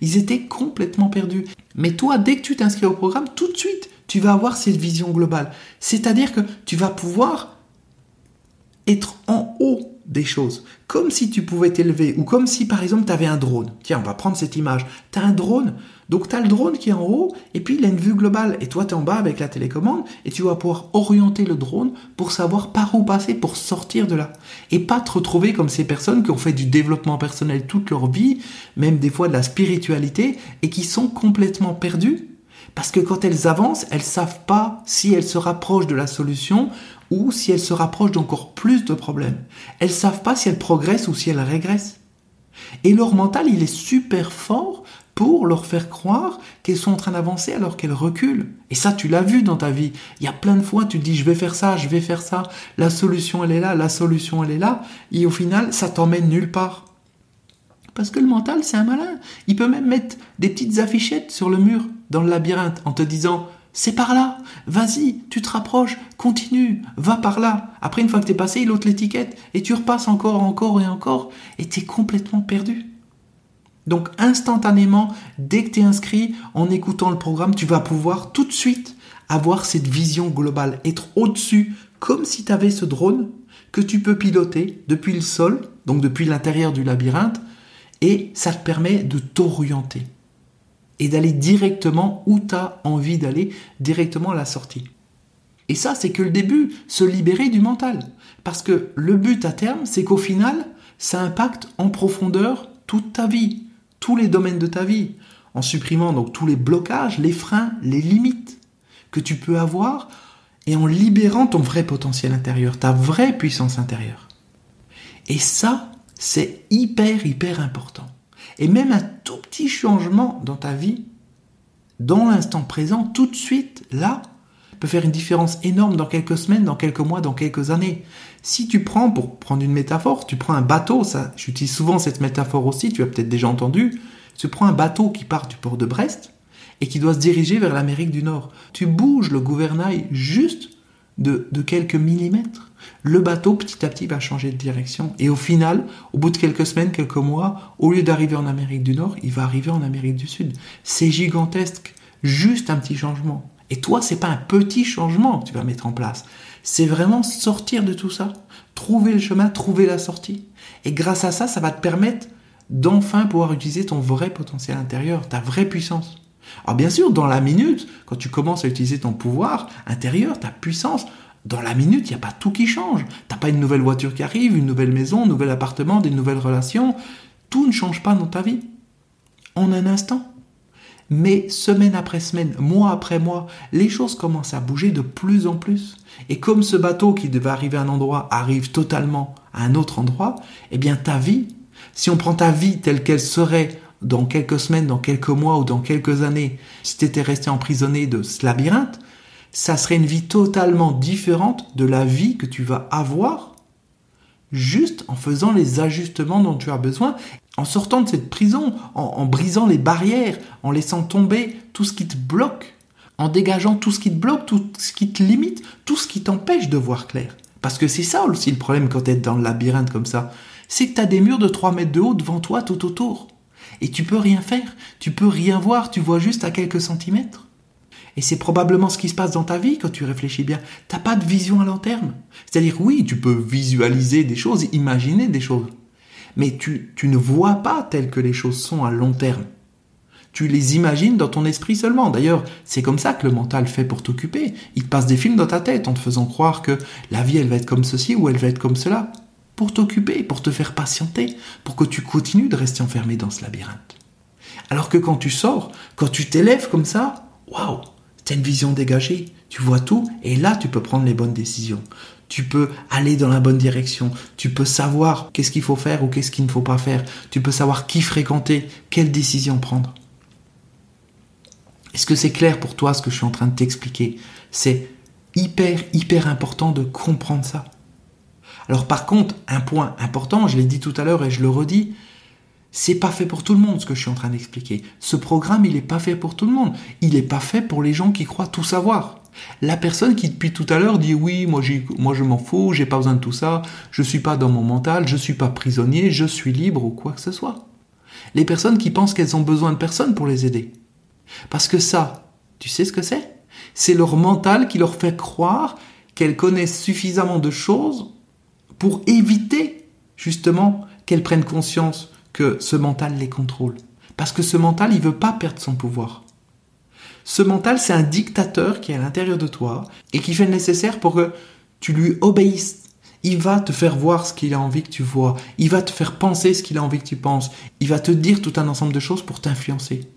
Ils étaient complètement perdus. Mais toi, dès que tu t'inscris au programme, tout de suite, tu vas avoir cette vision globale. C'est-à-dire que tu vas pouvoir être en haut des choses. Comme si tu pouvais t'élever, ou comme si par exemple tu avais un drone. Tiens, on va prendre cette image. Tu as un drone, donc tu as le drone qui est en haut, et puis il a une vue globale. Et toi, tu es en bas avec la télécommande, et tu vas pouvoir orienter le drone pour savoir par où passer, pour sortir de là. Et pas te retrouver comme ces personnes qui ont fait du développement personnel toute leur vie, même des fois de la spiritualité, et qui sont complètement perdues parce que quand elles avancent, elles savent pas si elles se rapprochent de la solution ou si elles se rapprochent d'encore plus de problèmes. Elles savent pas si elles progressent ou si elles régressent. Et leur mental, il est super fort pour leur faire croire qu'elles sont en train d'avancer alors qu'elles reculent. Et ça, tu l'as vu dans ta vie. Il y a plein de fois, tu te dis, je vais faire ça, je vais faire ça, la solution, elle est là, la solution, elle est là, et au final, ça t'emmène nulle part. Parce que le mental, c'est un malin. Il peut même mettre des petites affichettes sur le mur dans le labyrinthe en te disant c'est par là, vas-y, tu te rapproches, continue, va par là. Après, une fois que tu es passé, il ôte l'étiquette et tu repasses encore, encore et encore et tu es complètement perdu. Donc, instantanément, dès que tu es inscrit, en écoutant le programme, tu vas pouvoir tout de suite avoir cette vision globale, être au-dessus, comme si tu avais ce drone que tu peux piloter depuis le sol, donc depuis l'intérieur du labyrinthe, et ça te permet de t'orienter et d'aller directement où tu as envie d'aller, directement à la sortie. Et ça, c'est que le début, se libérer du mental. Parce que le but à terme, c'est qu'au final, ça impacte en profondeur toute ta vie, tous les domaines de ta vie, en supprimant donc tous les blocages, les freins, les limites que tu peux avoir, et en libérant ton vrai potentiel intérieur, ta vraie puissance intérieure. Et ça, c'est hyper, hyper important. Et même un tout petit changement dans ta vie, dans l'instant présent, tout de suite, là, peut faire une différence énorme dans quelques semaines, dans quelques mois, dans quelques années. Si tu prends, pour prendre une métaphore, tu prends un bateau, ça, j'utilise souvent cette métaphore aussi, tu as peut-être déjà entendu, tu prends un bateau qui part du port de Brest et qui doit se diriger vers l'Amérique du Nord. Tu bouges le gouvernail juste de, de quelques millimètres le bateau petit à petit va changer de direction. Et au final, au bout de quelques semaines, quelques mois, au lieu d'arriver en Amérique du Nord, il va arriver en Amérique du Sud. C'est gigantesque. Juste un petit changement. Et toi, c'est pas un petit changement que tu vas mettre en place. C'est vraiment sortir de tout ça. Trouver le chemin, trouver la sortie. Et grâce à ça, ça va te permettre d'enfin pouvoir utiliser ton vrai potentiel intérieur, ta vraie puissance. Alors bien sûr, dans la minute, quand tu commences à utiliser ton pouvoir intérieur, ta puissance, dans la minute, il n'y a pas tout qui change. T'as pas une nouvelle voiture qui arrive, une nouvelle maison, un nouvel appartement, des nouvelles relations. Tout ne change pas dans ta vie. En un instant. Mais semaine après semaine, mois après mois, les choses commencent à bouger de plus en plus. Et comme ce bateau qui devait arriver à un endroit arrive totalement à un autre endroit, eh bien ta vie, si on prend ta vie telle qu'elle serait dans quelques semaines, dans quelques mois ou dans quelques années, si tu étais resté emprisonné de ce labyrinthe, ça serait une vie totalement différente de la vie que tu vas avoir juste en faisant les ajustements dont tu as besoin, en sortant de cette prison, en, brisant les barrières, en laissant tomber tout ce qui te bloque, en dégageant tout ce qui te bloque, tout ce qui te limite, tout ce qui t'empêche de voir clair. Parce que c'est ça aussi le problème quand tu es dans le labyrinthe comme ça. C'est que tu as des murs de 3 mètres de haut devant toi tout autour. Et tu peux rien faire, tu peux rien voir, tu vois juste à quelques centimètres. Et c'est probablement ce qui se passe dans ta vie quand tu réfléchis bien. T'as pas de vision à long terme. C'est-à-dire, oui, tu peux visualiser des choses, imaginer des choses. Mais tu, tu ne vois pas telles que les choses sont à long terme. Tu les imagines dans ton esprit seulement. D'ailleurs, c'est comme ça que le mental fait pour t'occuper. Il te passe des films dans ta tête en te faisant croire que la vie, elle va être comme ceci ou elle va être comme cela. Pour t'occuper, pour te faire patienter, pour que tu continues de rester enfermé dans ce labyrinthe. Alors que quand tu sors, quand tu t'élèves comme ça, waouh, tu une vision dégagée, tu vois tout, et là tu peux prendre les bonnes décisions. Tu peux aller dans la bonne direction, tu peux savoir qu'est-ce qu'il faut faire ou qu'est-ce qu'il ne faut pas faire, tu peux savoir qui fréquenter, quelle décision prendre. Est-ce que c'est clair pour toi ce que je suis en train de t'expliquer? C'est hyper, hyper important de comprendre ça. Alors par contre, un point important, je l'ai dit tout à l'heure et je le redis, c'est pas fait pour tout le monde ce que je suis en train d'expliquer. Ce programme, il n'est pas fait pour tout le monde. Il n'est pas fait pour les gens qui croient tout savoir. La personne qui depuis tout à l'heure dit oui, moi, je m'en fous, j'ai pas besoin de tout ça, je suis pas dans mon mental, je suis pas prisonnier, je suis libre ou quoi que ce soit. Les personnes qui pensent qu'elles ont besoin de personne pour les aider. Parce que ça, tu sais ce que c'est? C'est leur mental qui leur fait croire qu'elles connaissent suffisamment de choses pour éviter justement qu'elles prennent conscience que ce mental les contrôle. Parce que ce mental, il veut pas perdre son pouvoir. Ce mental, c'est un dictateur qui est à l'intérieur de toi et qui fait le nécessaire pour que tu lui obéisses. Il va te faire voir ce qu'il a envie que tu vois. Il va te faire penser ce qu'il a envie que tu penses. Il va te dire tout un ensemble de choses pour t'influencer.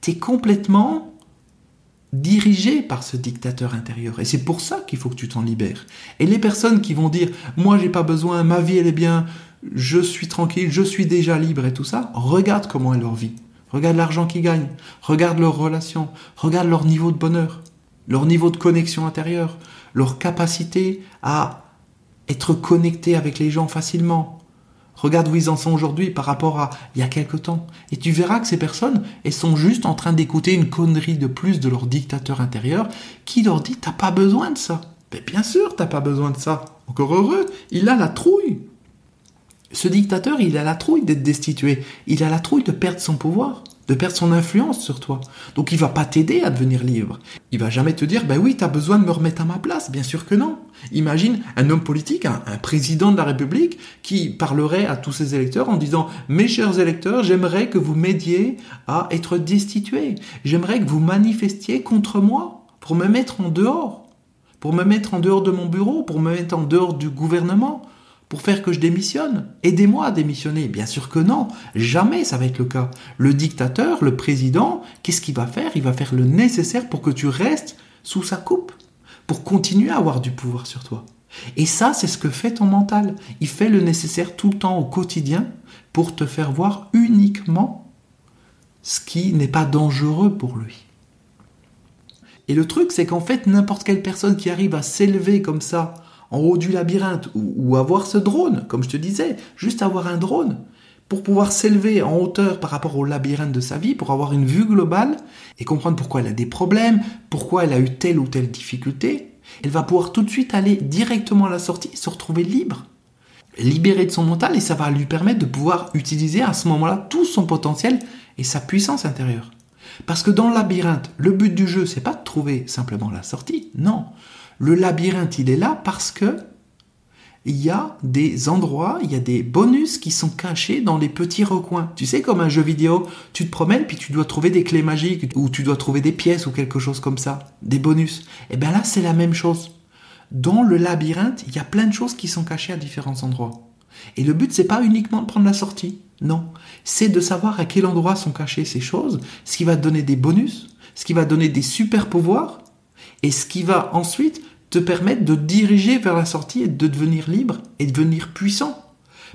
Tu es complètement dirigé par ce dictateur intérieur. Et c'est pour ça qu'il faut que tu t'en libères. Et les personnes qui vont dire, moi j'ai pas besoin, ma vie elle est bien, je suis tranquille, je suis déjà libre et tout ça, regarde comment est leur vie. Regarde l'argent qu'ils gagnent, regarde leurs relations, regarde leur niveau de bonheur, leur niveau de connexion intérieure, leur capacité à être connecté avec les gens facilement. Regarde où ils en sont aujourd'hui par rapport à il y a quelque temps. Et tu verras que ces personnes, elles sont juste en train d'écouter une connerie de plus de leur dictateur intérieur qui leur dit t'as pas besoin de ça. Mais bien sûr, t'as pas besoin de ça. Encore heureux, il a la trouille. Ce dictateur, il a la trouille d'être destitué. Il a la trouille de perdre son pouvoir, de perdre son influence sur toi. Donc il va pas t'aider à devenir libre. Il va jamais te dire, ben oui, tu as besoin de me remettre à ma place. Bien sûr que non. Imagine un homme politique, un, un président de la République, qui parlerait à tous ses électeurs en disant, mes chers électeurs, j'aimerais que vous m'aidiez à être destitué. J'aimerais que vous manifestiez contre moi pour me mettre en dehors, pour me mettre en dehors de mon bureau, pour me mettre en dehors du gouvernement pour faire que je démissionne Aidez-moi à démissionner. Bien sûr que non, jamais ça va être le cas. Le dictateur, le président, qu'est-ce qu'il va faire? Il va faire le nécessaire pour que tu restes sous sa coupe, pour continuer à avoir du pouvoir sur toi. Et ça, c'est ce que fait ton mental. Il fait le nécessaire tout le temps au quotidien pour te faire voir uniquement ce qui n'est pas dangereux pour lui. Et le truc, c'est qu'en fait, n'importe quelle personne qui arrive à s'élever comme ça en haut du labyrinthe ou, avoir ce drone, comme je te disais, juste avoir un drone pour pouvoir s'élever en hauteur par rapport au labyrinthe de sa vie, pour avoir une vue globale et comprendre pourquoi elle a des problèmes, pourquoi elle a eu telle ou telle difficulté, elle va pouvoir tout de suite aller directement à la sortie, se retrouver libre, libérée de son mental et ça va lui permettre de pouvoir utiliser à ce moment-là tout son potentiel et sa puissance intérieure. Parce que dans le labyrinthe, le but du jeu, c'est pas de trouver simplement la sortie, non. Le labyrinthe, il est là parce que il y a des endroits, il y a des bonus qui sont cachés dans les petits recoins. Tu sais, comme un jeu vidéo, tu te promènes puis tu dois trouver des clés magiques ou tu dois trouver des pièces ou quelque chose comme ça, des bonus. Et eh bien là, c'est la même chose. Dans le labyrinthe, il y a plein de choses qui sont cachées à différents endroits. Et le but, c'est pas uniquement de prendre la sortie. Non. C'est de savoir à quel endroit sont cachées ces choses, ce qui va te donner des bonus, ce qui va donner des super pouvoirs, et ce qui va ensuite te permettre de diriger vers la sortie et de devenir libre et de devenir puissant.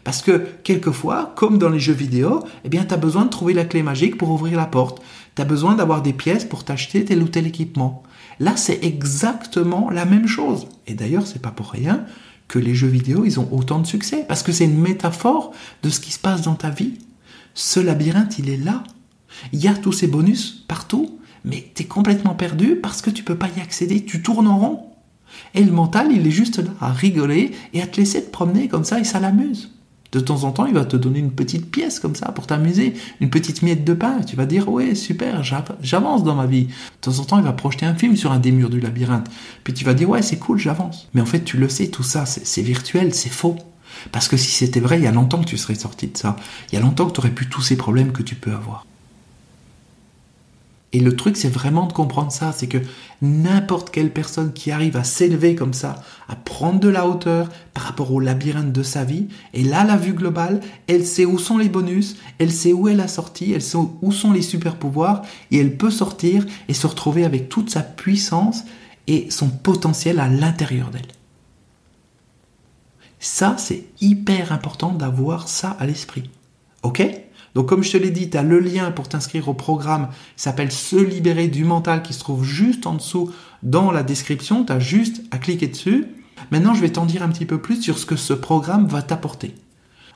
Parce que quelquefois, comme dans les jeux vidéo, eh bien, tu as besoin de trouver la clé magique pour ouvrir la porte. Tu as besoin d'avoir des pièces pour t'acheter tel ou tel équipement. Là, c'est exactement la même chose. Et d'ailleurs, c'est pas pour rien que les jeux vidéo, ils ont autant de succès. Parce que c'est une métaphore de ce qui se passe dans ta vie. Ce labyrinthe, il est là. Il y a tous ces bonus partout, mais tu es complètement perdu parce que tu peux pas y accéder. Tu tournes en rond. Et le mental, il est juste là à rigoler et à te laisser te promener comme ça et ça l'amuse. De temps en temps, il va te donner une petite pièce comme ça pour t'amuser, une petite miette de pain. Tu vas dire, ouais, super, j'avance dans ma vie. De temps en temps, il va projeter un film sur un des murs du labyrinthe. Puis tu vas dire, ouais, c'est cool, j'avance. Mais en fait, tu le sais, tout ça, c'est virtuel, c'est faux. Parce que si c'était vrai, il y a longtemps que tu serais sorti de ça. Il y a longtemps que tu aurais pu tous ces problèmes que tu peux avoir. Et le truc, c'est vraiment de comprendre ça, c'est que n'importe quelle personne qui arrive à s'élever comme ça, à prendre de la hauteur par rapport au labyrinthe de sa vie, et là, la vue globale, elle sait où sont les bonus, elle sait où est la sortie, elle sait où sont les super pouvoirs, et elle peut sortir et se retrouver avec toute sa puissance et son potentiel à l'intérieur d'elle. Ça, c'est hyper important d'avoir ça à l'esprit. Ok? Donc comme je te l'ai dit, tu as le lien pour t'inscrire au programme qui s'appelle Se libérer du mental qui se trouve juste en dessous dans la description. Tu as juste à cliquer dessus. Maintenant, je vais t'en dire un petit peu plus sur ce que ce programme va t'apporter.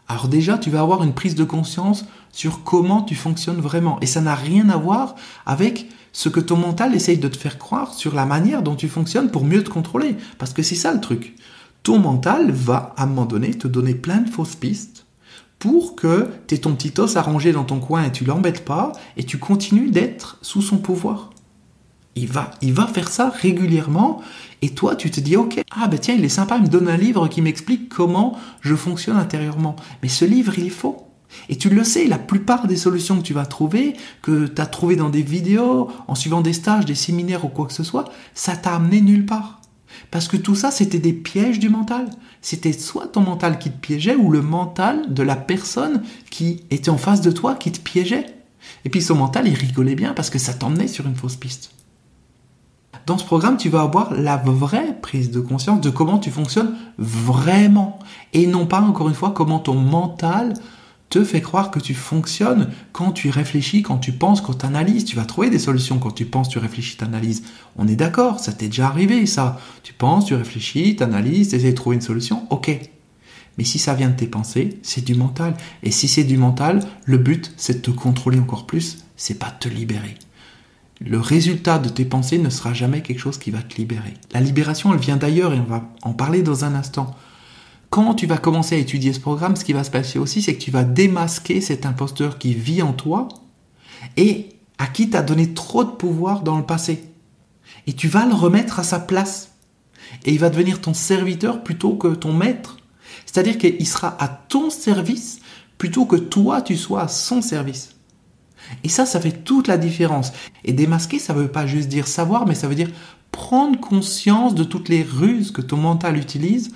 Alors déjà, tu vas avoir une prise de conscience sur comment tu fonctionnes vraiment. Et ça n'a rien à voir avec ce que ton mental essaye de te faire croire sur la manière dont tu fonctionnes pour mieux te contrôler. Parce que c'est ça le truc. Ton mental va, à un moment donné, te donner plein de fausses pistes pour que tu aies ton petit os arrangé dans ton coin et tu l'embêtes pas et tu continues d'être sous son pouvoir. Il va, il va faire ça régulièrement et toi tu te dis ok, ah ben tiens il est sympa, il me donne un livre qui m'explique comment je fonctionne intérieurement. Mais ce livre il est faux. Et tu le sais, la plupart des solutions que tu vas trouver, que tu as trouvées dans des vidéos, en suivant des stages, des séminaires ou quoi que ce soit, ça t'a amené nulle part. Parce que tout ça, c'était des pièges du mental. C'était soit ton mental qui te piégeait ou le mental de la personne qui était en face de toi qui te piégeait. Et puis son mental, il rigolait bien parce que ça t'emmenait sur une fausse piste. Dans ce programme, tu vas avoir la vraie prise de conscience de comment tu fonctionnes vraiment. Et non pas, encore une fois, comment ton mental te fait croire que tu fonctionnes quand tu réfléchis, quand tu penses, quand tu analyses. Tu vas trouver des solutions quand tu penses, tu réfléchis, tu analyses. On est d'accord, ça t'est déjà arrivé ça. Tu penses, tu réfléchis, tu analyses, tu essaies de trouver une solution. Ok. Mais si ça vient de tes pensées, c'est du mental. Et si c'est du mental, le but, c'est de te contrôler encore plus, c'est pas de te libérer. Le résultat de tes pensées ne sera jamais quelque chose qui va te libérer. La libération, elle vient d'ailleurs et on va en parler dans un instant quand tu vas commencer à étudier ce programme, ce qui va se passer aussi, c'est que tu vas démasquer cet imposteur qui vit en toi et à qui tu as donné trop de pouvoir dans le passé. Et tu vas le remettre à sa place. Et il va devenir ton serviteur plutôt que ton maître. C'est-à-dire qu'il sera à ton service plutôt que toi tu sois à son service. Et ça, ça fait toute la différence. Et démasquer, ça ne veut pas juste dire savoir, mais ça veut dire prendre conscience de toutes les ruses que ton mental utilise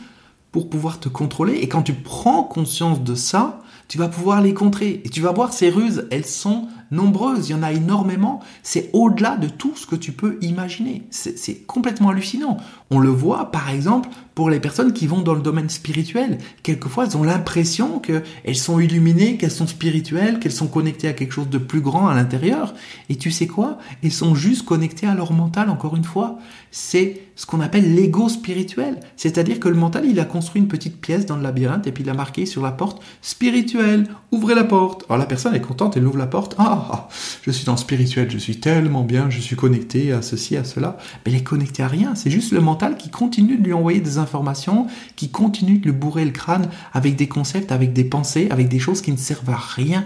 pour pouvoir te contrôler. Et quand tu prends conscience de ça, tu vas pouvoir les contrer. Et tu vas voir, ces ruses, elles sont nombreuses, il y en a énormément. C'est au-delà de tout ce que tu peux imaginer. C'est complètement hallucinant. On le voit, par exemple, pour les personnes qui vont dans le domaine spirituel. Quelquefois, elles ont l'impression qu'elles sont illuminées, qu'elles sont spirituelles, qu'elles sont connectées à quelque chose de plus grand à l'intérieur. Et tu sais quoi? Elles sont juste connectées à leur mental, encore une fois. C'est ce qu'on appelle l'ego spirituel. C'est-à-dire que le mental, il a construit une petite pièce dans le labyrinthe et puis il a marqué sur la porte spirituel, ouvrez la porte. Alors la personne est contente, elle ouvre la porte. Ah, ah, je suis dans le spirituel, je suis tellement bien, je suis connecté à ceci, à cela. Mais elle est connectée à rien, c'est juste le mental qui continue de lui envoyer des informations, qui continue de lui bourrer le crâne avec des concepts, avec des pensées, avec des choses qui ne servent à rien.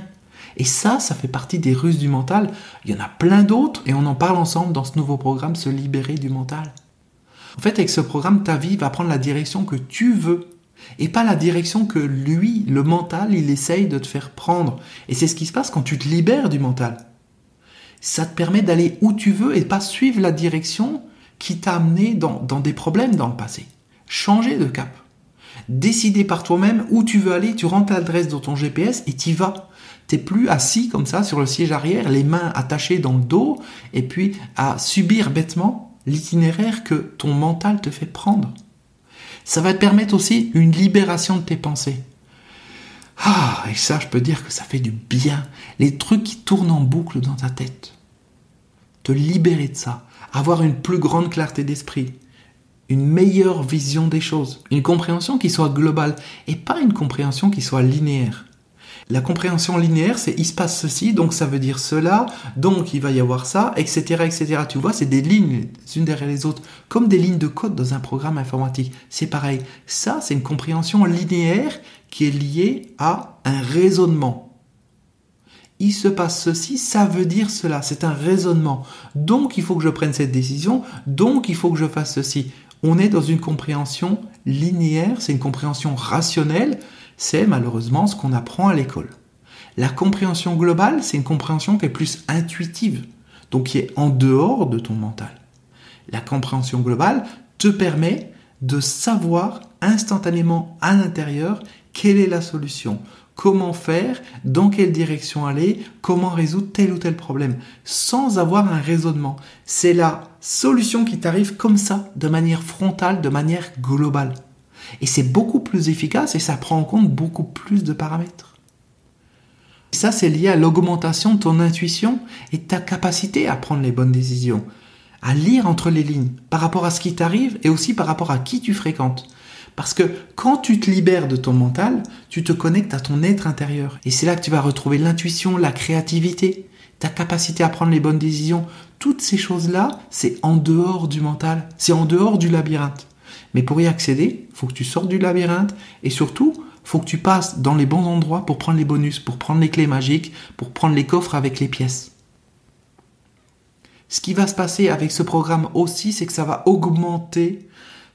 Et ça, ça fait partie des ruses du mental. Il y en a plein d'autres et on en parle ensemble dans ce nouveau programme Se libérer du mental. En fait, avec ce programme, ta vie va prendre la direction que tu veux et pas la direction que lui, le mental, il essaye de te faire prendre. Et c'est ce qui se passe quand tu te libères du mental. Ça te permet d'aller où tu veux et pas suivre la direction qui t'a amené dans, des problèmes dans le passé. Changer de cap. décider par toi-même où tu veux aller, tu rentres l'adresse dans ton GPS et tu vas. T'es plus assis comme ça sur le siège arrière, les mains attachées dans le dos, et puis à subir bêtement l'itinéraire que ton mental te fait prendre. Ça va te permettre aussi une libération de tes pensées. Ah, et ça, je peux dire que ça fait du bien. Les trucs qui tournent en boucle dans ta tête. Te libérer de ça. Avoir une plus grande clarté d'esprit. Une meilleure vision des choses. Une compréhension qui soit globale et pas une compréhension qui soit linéaire. La compréhension linéaire, c'est il se passe ceci, donc ça veut dire cela, donc il va y avoir ça, etc., etc. Tu vois, c'est des lignes les unes derrière les autres, comme des lignes de code dans un programme informatique. C'est pareil. Ça, c'est une compréhension linéaire qui est liée à un raisonnement. Il se passe ceci, ça veut dire cela. C'est un raisonnement. Donc, il faut que je prenne cette décision. Donc, il faut que je fasse ceci. On est dans une compréhension linéaire, c'est une compréhension rationnelle c'est malheureusement ce qu'on apprend à l'école. La compréhension globale, c'est une compréhension qui est plus intuitive, donc qui est en dehors de ton mental. La compréhension globale te permet de savoir instantanément à l'intérieur quelle est la solution, comment faire, dans quelle direction aller, comment résoudre tel ou tel problème, sans avoir un raisonnement. C'est la solution qui t'arrive comme ça, de manière frontale, de manière globale. Et c'est beaucoup plus efficace et ça prend en compte beaucoup plus de paramètres. Ça, c'est lié à l'augmentation de ton intuition et de ta capacité à prendre les bonnes décisions, à lire entre les lignes par rapport à ce qui t'arrive et aussi par rapport à qui tu fréquentes. Parce que quand tu te libères de ton mental, tu te connectes à ton être intérieur. Et c'est là que tu vas retrouver l'intuition, la créativité, ta capacité à prendre les bonnes décisions. Toutes ces choses-là, c'est en dehors du mental, c'est en dehors du labyrinthe. Mais pour y accéder, faut que tu sortes du labyrinthe et surtout, faut que tu passes dans les bons endroits pour prendre les bonus, pour prendre les clés magiques, pour prendre les coffres avec les pièces. Ce qui va se passer avec ce programme aussi, c'est que ça va augmenter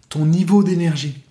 ton niveau d'énergie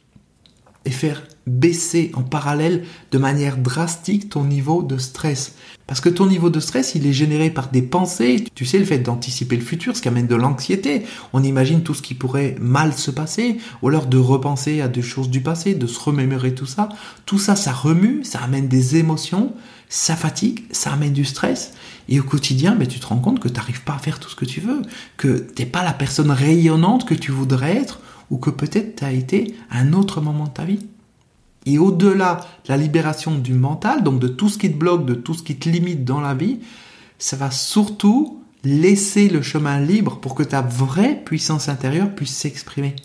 et faire baisser en parallèle de manière drastique ton niveau de stress. Parce que ton niveau de stress, il est généré par des pensées. Tu sais, le fait d'anticiper le futur, ce qui amène de l'anxiété. On imagine tout ce qui pourrait mal se passer, ou alors de repenser à des choses du passé, de se remémorer tout ça. Tout ça, ça remue, ça amène des émotions, ça fatigue, ça amène du stress. Et au quotidien, mais ben, tu te rends compte que tu n'arrives pas à faire tout ce que tu veux, que tu n'es pas la personne rayonnante que tu voudrais être, ou que peut-être tu as été à un autre moment de ta vie. Et au-delà de la libération du mental, donc de tout ce qui te bloque, de tout ce qui te limite dans la vie, ça va surtout laisser le chemin libre pour que ta vraie puissance intérieure puisse s'exprimer.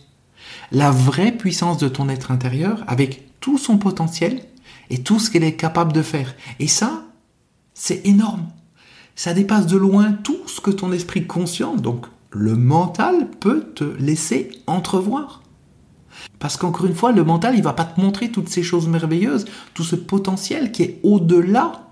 La vraie puissance de ton être intérieur avec tout son potentiel et tout ce qu'elle est capable de faire. Et ça, c'est énorme. Ça dépasse de loin tout ce que ton esprit conscient, donc le mental, peut te laisser entrevoir. Parce qu'encore une fois, le mental, il va pas te montrer toutes ces choses merveilleuses, tout ce potentiel qui est au-delà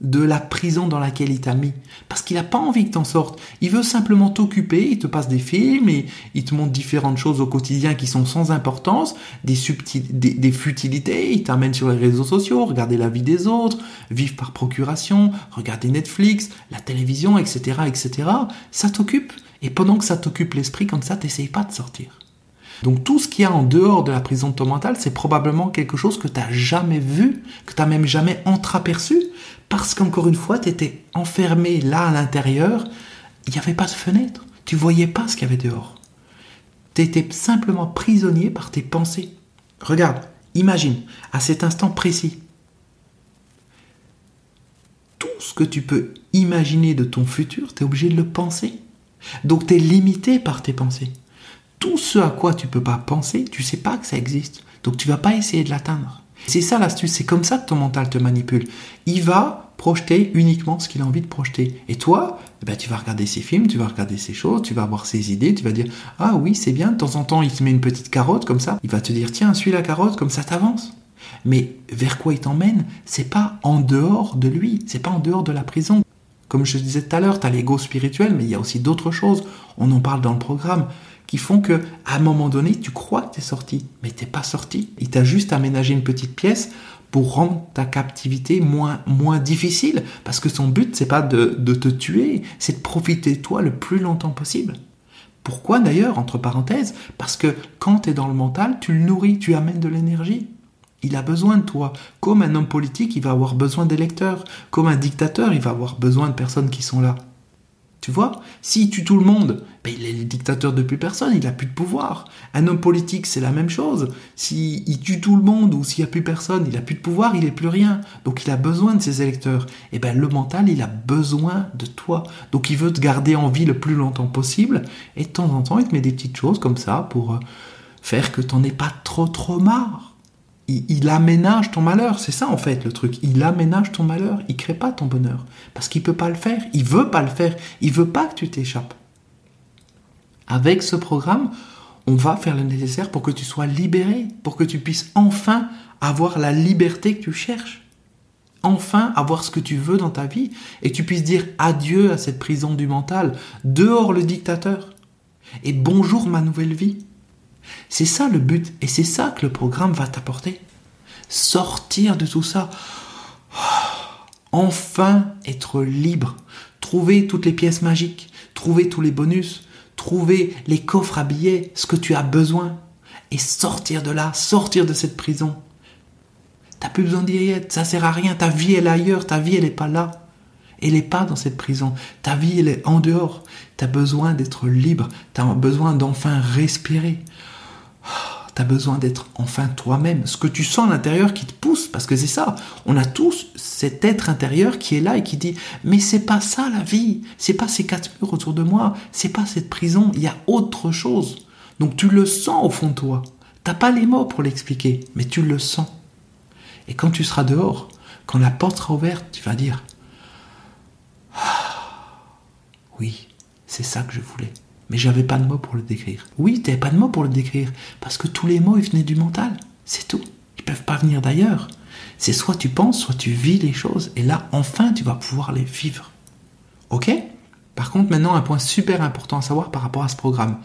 de la prison dans laquelle il t'a mis. Parce qu'il n'a pas envie que t'en sortes. Il veut simplement t'occuper, il te passe des films, et il te montre différentes choses au quotidien qui sont sans importance, des, des, futilités, il t'amène sur les réseaux sociaux, regarder la vie des autres, vivre par procuration, regarder Netflix, la télévision, etc., etc. Ça t'occupe. Et pendant que ça t'occupe l'esprit comme ça, t'essayes pas de sortir. Donc tout ce qu'il y a en dehors de la prison de ton mental, c'est probablement quelque chose que tu n'as jamais vu, que tu n'as même jamais entreaperçu, parce qu'encore une fois, tu étais enfermé là à l'intérieur, il n'y avait pas de fenêtre, tu voyais pas ce qu'il y avait dehors. Tu étais simplement prisonnier par tes pensées. Regarde, imagine, à cet instant précis, tout ce que tu peux imaginer de ton futur, tu es obligé de le penser. Donc tu es limité par tes pensées tout ce à quoi tu peux pas penser, tu sais pas que ça existe. Donc tu vas pas essayer de l'atteindre. C'est ça l'astuce, c'est comme ça que ton mental te manipule. Il va projeter uniquement ce qu'il a envie de projeter. Et toi, eh ben, tu vas regarder ses films, tu vas regarder ses choses, tu vas avoir ses idées, tu vas dire Ah oui, c'est bien, de temps en temps, il te met une petite carotte comme ça. Il va te dire Tiens, suis la carotte, comme ça t'avances. Mais vers quoi il t'emmène C'est pas en dehors de lui, c'est pas en dehors de la prison. Comme je disais tout à l'heure, tu as l'ego spirituel, mais il y a aussi d'autres choses. On en parle dans le programme qui font que à un moment donné, tu crois que tu es sorti, mais tu pas sorti. Il t'a juste aménagé une petite pièce pour rendre ta captivité moins, difficile, parce que son but, c'est pas de, de te tuer, c'est de profiter de toi le plus longtemps possible. Pourquoi d'ailleurs, entre parenthèses? Parce que quand tu es dans le mental, tu le nourris, tu amènes de l'énergie. Il a besoin de toi. Comme un homme politique, il va avoir besoin d'électeurs. Comme un dictateur, il va avoir besoin de personnes qui sont là. Tu vois S'il tue tout le monde, ben il est dictateur de plus personne, il n'a plus de pouvoir. Un homme politique, c'est la même chose. S'il tue tout le monde ou s'il n'y a plus personne, il n'a plus de pouvoir, il n'est plus rien. Donc il a besoin de ses électeurs. Et eh ben le mental, il a besoin de toi. Donc il veut te garder en vie le plus longtemps possible. Et de temps en temps, il te met des petites choses comme ça pour euh, faire que tu n'en aies pas trop trop marre il, aménage ton malheur. C'est ça en fait le truc. Il aménage ton malheur. Il crée pas ton bonheur parce qu'il peut pas le faire. Il veut pas le faire. Il veut pas que tu t'échappes. Avec ce programme, on va faire le nécessaire pour que tu sois libéré, pour que tu puisses enfin avoir la liberté que tu cherches. Enfin avoir ce que tu veux dans ta vie et tu puisses dire adieu à cette prison du mental, dehors le dictateur et bonjour ma nouvelle vie. C'est ça le but et c'est ça que le programme va t'apporter. Sortir de tout ça. Enfin être libre. Trouver toutes les pièces magiques. Trouver tous les bonus. Trouver les coffres à billets, ce que tu as besoin. Et sortir de là, sortir de cette prison. T'as plus besoin d'y être, ça sert à rien. Ta vie est ailleurs, ta vie elle n'est pas là. Elle n'est pas dans cette prison. Ta vie elle est en dehors. Tu besoin d'être libre. Tu besoin d'enfin respirer tu as besoin d'être enfin toi-même, ce que tu sens à l'intérieur qui te pousse, parce que c'est ça. On a tous cet être intérieur qui est là et qui dit mais c'est pas ça la vie, c'est pas ces quatre murs autour de moi, c'est pas cette prison, il y a autre chose. Donc tu le sens au fond de toi. T'as pas les mots pour l'expliquer, mais tu le sens. Et quand tu seras dehors, quand la porte sera ouverte, tu vas dire ah, oui, c'est ça que je voulais mais j'avais pas de mots pour le décrire. Oui, t'avais pas de mots pour le décrire, parce que tous les mots, ils venaient du mental. C'est tout. Ils peuvent pas venir d'ailleurs. C'est soit tu penses, soit tu vis les choses, et là, enfin, tu vas pouvoir les vivre. Ok? Par contre, maintenant, un point super important à savoir par rapport à ce programme.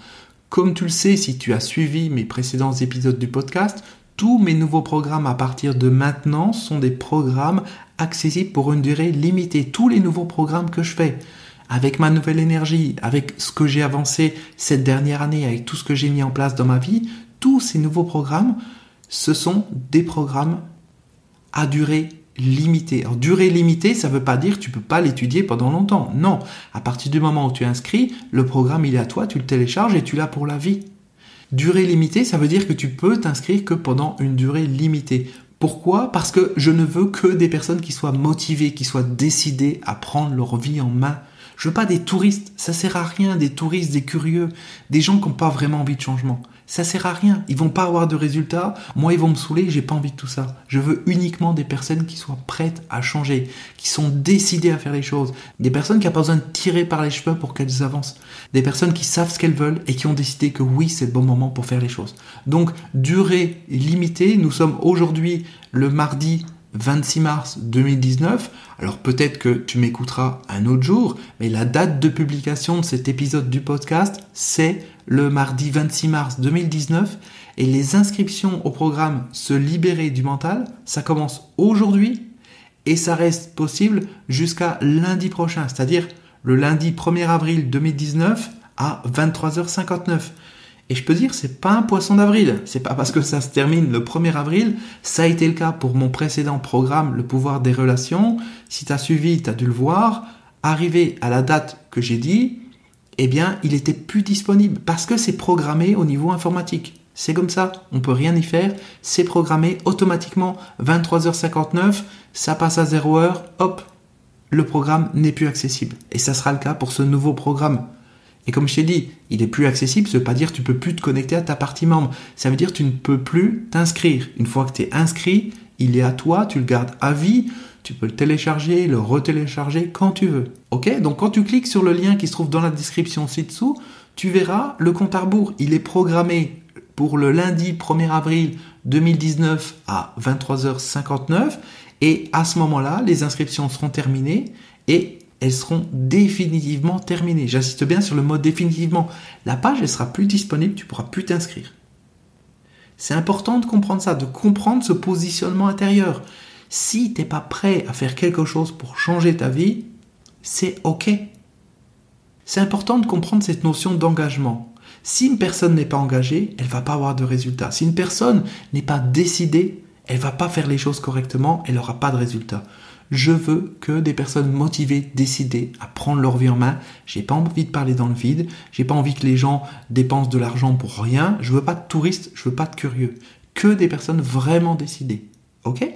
Comme tu le sais, si tu as suivi mes précédents épisodes du podcast, tous mes nouveaux programmes à partir de maintenant sont des programmes accessibles pour une durée limitée. Tous les nouveaux programmes que je fais avec ma nouvelle énergie, avec ce que j'ai avancé cette dernière année, avec tout ce que j'ai mis en place dans ma vie, tous ces nouveaux programmes, ce sont des programmes à durée limitée. Alors, durée limitée, ça ne veut pas dire que tu peux pas l'étudier pendant longtemps. Non. À partir du moment où tu inscris, le programme, il est à toi, tu le télécharges et tu l'as pour la vie. Durée limitée, ça veut dire que tu peux t'inscrire que pendant une durée limitée. Pourquoi? Parce que je ne veux que des personnes qui soient motivées, qui soient décidées à prendre leur vie en main. Je veux pas des touristes, ça sert à rien, des touristes, des curieux, des gens qui n'ont pas vraiment envie de changement. Ça sert à rien, ils vont pas avoir de résultats, moi ils vont me saouler, j'ai pas envie de tout ça. Je veux uniquement des personnes qui soient prêtes à changer, qui sont décidées à faire les choses, des personnes qui n'ont pas besoin de tirer par les cheveux pour qu'elles avancent, des personnes qui savent ce qu'elles veulent et qui ont décidé que oui, c'est le bon moment pour faire les choses. Donc, durée limitée, nous sommes aujourd'hui le mardi 26 mars 2019. Alors peut-être que tu m'écouteras un autre jour, mais la date de publication de cet épisode du podcast, c'est le mardi 26 mars 2019. Et les inscriptions au programme Se libérer du mental, ça commence aujourd'hui et ça reste possible jusqu'à lundi prochain, c'est-à-dire le lundi 1er avril 2019 à 23h59. Et je peux dire, c'est pas un poisson d'avril. C'est pas parce que ça se termine le 1er avril. Ça a été le cas pour mon précédent programme, Le pouvoir des relations. Si tu as suivi, tu as dû le voir. Arrivé à la date que j'ai dit, eh bien, il était plus disponible parce que c'est programmé au niveau informatique. C'est comme ça, on peut rien y faire. C'est programmé automatiquement 23h59, ça passe à 0h, hop, le programme n'est plus accessible. Et ça sera le cas pour ce nouveau programme. Et comme je t'ai dit, il est plus accessible, ça veut pas dire que tu peux plus te connecter à ta partie membre. Ça veut dire que tu ne peux plus t'inscrire. Une fois que tu es inscrit, il est à toi, tu le gardes à vie, tu peux le télécharger, le retélécharger quand tu veux. Ok? Donc quand tu cliques sur le lien qui se trouve dans la description ci-dessous, tu verras le compte à rebours. Il est programmé pour le lundi 1er avril 2019 à 23h59 et à ce moment-là, les inscriptions seront terminées et elles seront définitivement terminées. J'insiste bien sur le mot définitivement. La page, elle sera plus disponible, tu pourras plus t'inscrire. C'est important de comprendre ça, de comprendre ce positionnement intérieur. Si tu n'es pas prêt à faire quelque chose pour changer ta vie, c'est ok. C'est important de comprendre cette notion d'engagement. Si une personne n'est pas engagée, elle va pas avoir de résultat. Si une personne n'est pas décidée, elle va pas faire les choses correctement, elle n'aura pas de résultat. Je veux que des personnes motivées, décidées à prendre leur vie en main. J'ai pas envie de parler dans le vide. J'ai pas envie que les gens dépensent de l'argent pour rien. Je veux pas de touristes, je veux pas de curieux. Que des personnes vraiment décidées. Ok?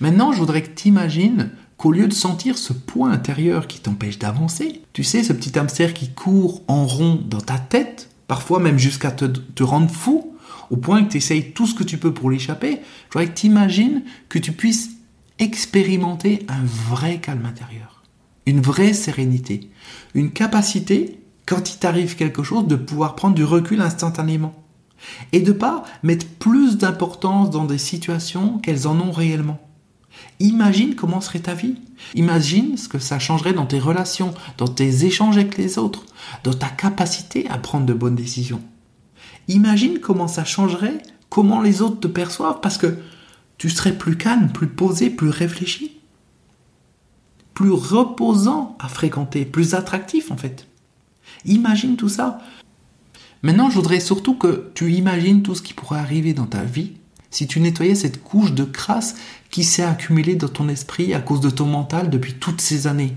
Maintenant, je voudrais que tu imagines qu'au lieu de sentir ce poids intérieur qui t'empêche d'avancer, tu sais, ce petit hamster qui court en rond dans ta tête, parfois même jusqu'à te, te rendre fou, au point que tu essayes tout ce que tu peux pour l'échapper, je voudrais que tu imagines que tu puisses expérimenter un vrai calme intérieur, une vraie sérénité, une capacité, quand il t'arrive quelque chose, de pouvoir prendre du recul instantanément. Et de pas mettre plus d'importance dans des situations qu'elles en ont réellement. Imagine comment serait ta vie. Imagine ce que ça changerait dans tes relations, dans tes échanges avec les autres, dans ta capacité à prendre de bonnes décisions. Imagine comment ça changerait, comment les autres te perçoivent, parce que tu serais plus calme, plus posé, plus réfléchi, plus reposant à fréquenter, plus attractif en fait. Imagine tout ça. Maintenant, je voudrais surtout que tu imagines tout ce qui pourrait arriver dans ta vie si tu nettoyais cette couche de crasse qui s'est accumulée dans ton esprit à cause de ton mental depuis toutes ces années.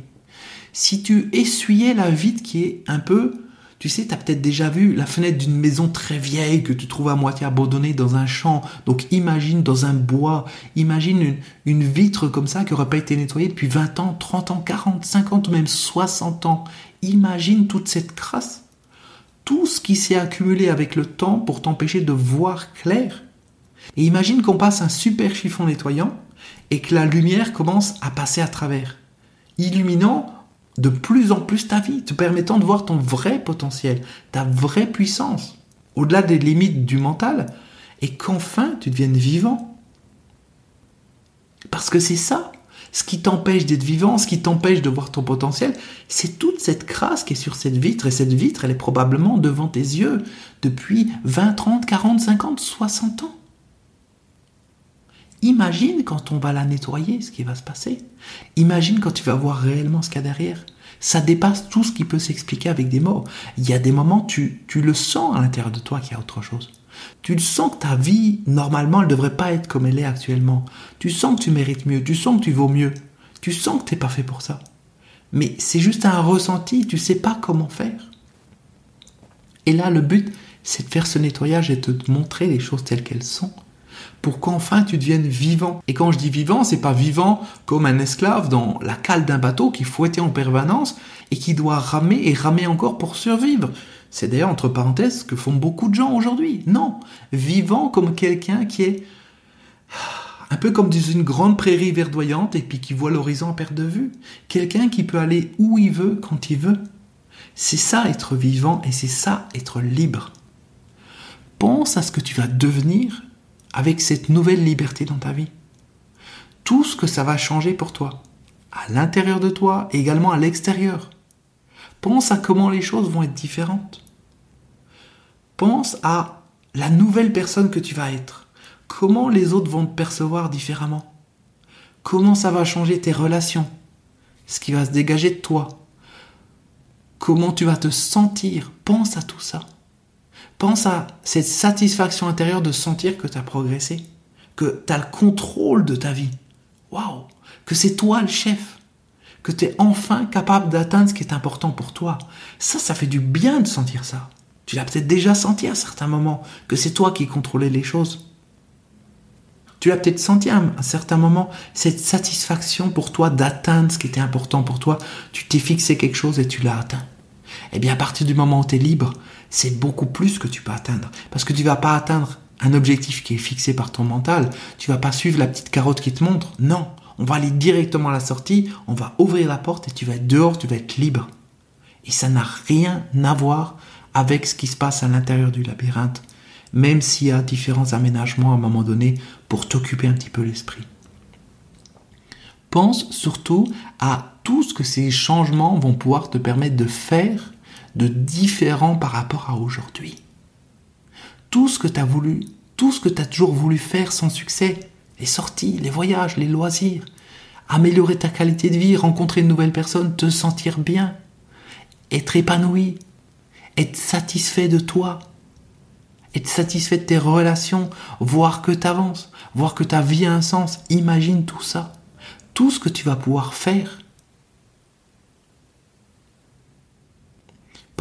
Si tu essuyais la vide qui est un peu, tu sais, tu as peut-être déjà vu la fenêtre d'une maison très vieille que tu trouves à moitié abandonnée dans un champ. Donc imagine dans un bois, imagine une, une vitre comme ça qui n'aurait pas été nettoyée depuis 20 ans, 30 ans, 40, 50 ou même 60 ans. Imagine toute cette crasse. Tout ce qui s'est accumulé avec le temps pour t'empêcher de voir clair et imagine qu'on passe un super chiffon nettoyant et que la lumière commence à passer à travers, illuminant de plus en plus ta vie, te permettant de voir ton vrai potentiel, ta vraie puissance, au-delà des limites du mental, et qu'enfin tu deviennes vivant. Parce que c'est ça, ce qui t'empêche d'être vivant, ce qui t'empêche de voir ton potentiel, c'est toute cette crasse qui est sur cette vitre, et cette vitre, elle est probablement devant tes yeux depuis 20, 30, 40, 50, 60 ans. Imagine quand on va la nettoyer, ce qui va se passer. Imagine quand tu vas voir réellement ce qu'il y a derrière. Ça dépasse tout ce qui peut s'expliquer avec des mots. Il y a des moments, tu, tu le sens à l'intérieur de toi qu'il y a autre chose. Tu le sens que ta vie, normalement, elle ne devrait pas être comme elle est actuellement. Tu sens que tu mérites mieux, tu sens que tu vaux mieux. Tu sens que tu n'es pas fait pour ça. Mais c'est juste un ressenti, tu sais pas comment faire. Et là, le but, c'est de faire ce nettoyage et de te montrer les choses telles qu'elles sont pour qu'enfin tu deviennes vivant. Et quand je dis vivant, c'est pas vivant comme un esclave dans la cale d'un bateau qui fouettait en permanence et qui doit ramer et ramer encore pour survivre. C'est d'ailleurs entre parenthèses ce que font beaucoup de gens aujourd'hui. Non, vivant comme quelqu'un qui est un peu comme dans une grande prairie verdoyante et puis qui voit l'horizon à perte de vue. Quelqu'un qui peut aller où il veut quand il veut. C'est ça être vivant et c'est ça être libre. Pense à ce que tu vas devenir avec cette nouvelle liberté dans ta vie. Tout ce que ça va changer pour toi, à l'intérieur de toi et également à l'extérieur. Pense à comment les choses vont être différentes. Pense à la nouvelle personne que tu vas être. Comment les autres vont te percevoir différemment. Comment ça va changer tes relations. Ce qui va se dégager de toi. Comment tu vas te sentir. Pense à tout ça. Pense à cette satisfaction intérieure de sentir que tu as progressé, que tu as le contrôle de ta vie. Waouh Que c'est toi le chef, que tu es enfin capable d'atteindre ce qui est important pour toi. Ça, ça fait du bien de sentir ça. Tu l'as peut-être déjà senti à certains moments, que c'est toi qui contrôlais les choses. Tu l'as peut-être senti à un certain moment, cette satisfaction pour toi d'atteindre ce qui était important pour toi. Tu t'es fixé quelque chose et tu l'as atteint. Eh bien, à partir du moment où tu es libre, c'est beaucoup plus que tu peux atteindre. Parce que tu vas pas atteindre un objectif qui est fixé par ton mental. Tu vas pas suivre la petite carotte qui te montre. Non. On va aller directement à la sortie, on va ouvrir la porte et tu vas être dehors, tu vas être libre. Et ça n'a rien à voir avec ce qui se passe à l'intérieur du labyrinthe, même s'il y a différents aménagements à un moment donné pour t'occuper un petit peu l'esprit. Pense surtout à tout ce que ces changements vont pouvoir te permettre de faire de différent par rapport à aujourd'hui. Tout ce que tu as voulu, tout ce que tu as toujours voulu faire sans succès, les sorties, les voyages, les loisirs, améliorer ta qualité de vie, rencontrer une nouvelle personne, te sentir bien, être épanoui, être satisfait de toi, être satisfait de tes relations, voir que tu avances, voir que ta vie a un sens. Imagine tout ça, tout ce que tu vas pouvoir faire.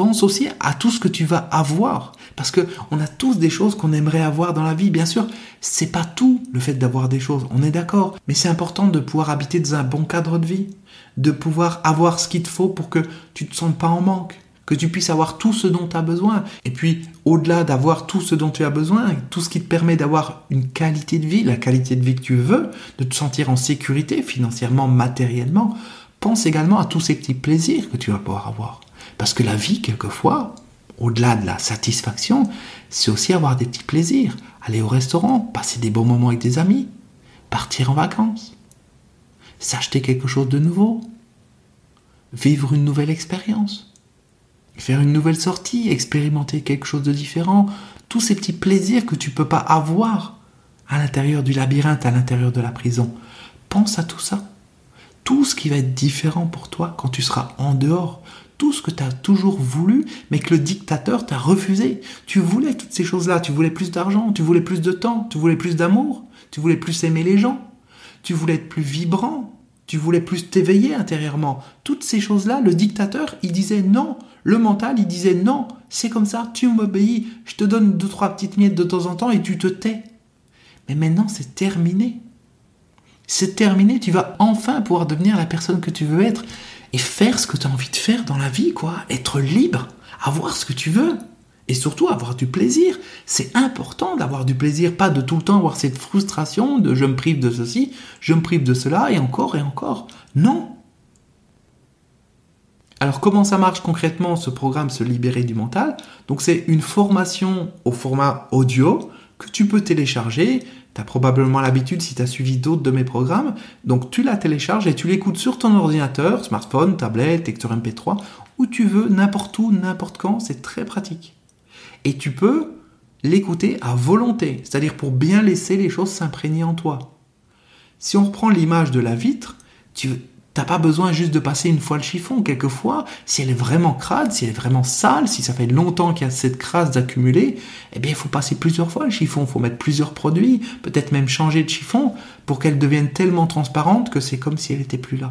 Pense aussi à tout ce que tu vas avoir. Parce que on a tous des choses qu'on aimerait avoir dans la vie. Bien sûr, c'est pas tout le fait d'avoir des choses. On est d'accord. Mais c'est important de pouvoir habiter dans un bon cadre de vie. De pouvoir avoir ce qu'il te faut pour que tu te sentes pas en manque que tu puisses avoir tout ce dont tu as besoin. Et puis, au-delà d'avoir tout ce dont tu as besoin, tout ce qui te permet d'avoir une qualité de vie, la qualité de vie que tu veux, de te sentir en sécurité financièrement, matériellement, pense également à tous ces petits plaisirs que tu vas pouvoir avoir. Parce que la vie, quelquefois, au-delà de la satisfaction, c'est aussi avoir des petits plaisirs. Aller au restaurant, passer des bons moments avec des amis, partir en vacances, s'acheter quelque chose de nouveau, vivre une nouvelle expérience faire une nouvelle sortie, expérimenter quelque chose de différent, tous ces petits plaisirs que tu peux pas avoir à l'intérieur du labyrinthe, à l'intérieur de la prison. Pense à tout ça. Tout ce qui va être différent pour toi quand tu seras en dehors. Tout ce que tu as toujours voulu, mais que le dictateur t'a refusé. Tu voulais toutes ces choses-là. Tu voulais plus d'argent, tu voulais plus de temps, tu voulais plus d'amour, tu voulais plus aimer les gens, tu voulais être plus vibrant, tu voulais plus t'éveiller intérieurement. Toutes ces choses-là, le dictateur, il disait non. Le mental, il disait non, c'est comme ça, tu m'obéis, je te donne deux, trois petites miettes de temps en temps et tu te tais. Mais maintenant, c'est terminé. C'est terminé, tu vas enfin pouvoir devenir la personne que tu veux être et faire ce que tu as envie de faire dans la vie, quoi. Être libre, avoir ce que tu veux. Et surtout avoir du plaisir. C'est important d'avoir du plaisir, pas de tout le temps avoir cette frustration de je me prive de ceci, je me prive de cela, et encore et encore. Non, alors comment ça marche concrètement ce programme Se libérer du mental? Donc c'est une formation au format audio que tu peux télécharger. Tu as probablement l'habitude si tu as suivi d'autres de mes programmes. Donc tu la télécharges et tu l'écoutes sur ton ordinateur, smartphone, tablette, lecteur MP3, où tu veux, n'importe où, n'importe quand. C'est très pratique. Et tu peux l'écouter à volonté, c'est-à-dire pour bien laisser les choses s'imprégner en toi. Si on reprend l'image de la vitre, tu, T'as pas besoin juste de passer une fois le chiffon. Quelquefois, si elle est vraiment crade, si elle est vraiment sale, si ça fait longtemps qu'il y a cette crasse d'accumuler, eh bien, il faut passer plusieurs fois le chiffon. Il faut mettre plusieurs produits, peut-être même changer de chiffon pour qu'elle devienne tellement transparente que c'est comme si elle n'était plus là.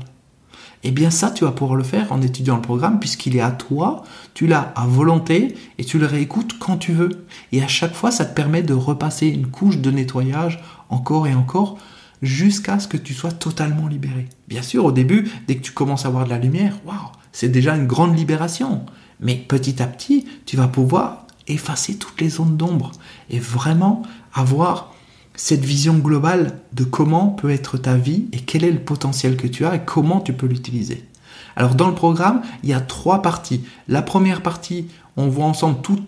Eh bien, ça, tu vas pouvoir le faire en étudiant le programme puisqu'il est à toi, tu l'as à volonté et tu le réécoutes quand tu veux. Et à chaque fois, ça te permet de repasser une couche de nettoyage encore et encore jusqu'à ce que tu sois totalement libéré. Bien sûr, au début, dès que tu commences à voir de la lumière, waouh, c'est déjà une grande libération. Mais petit à petit, tu vas pouvoir effacer toutes les zones d'ombre et vraiment avoir cette vision globale de comment peut être ta vie et quel est le potentiel que tu as et comment tu peux l'utiliser. Alors dans le programme, il y a trois parties. La première partie, on voit ensemble tout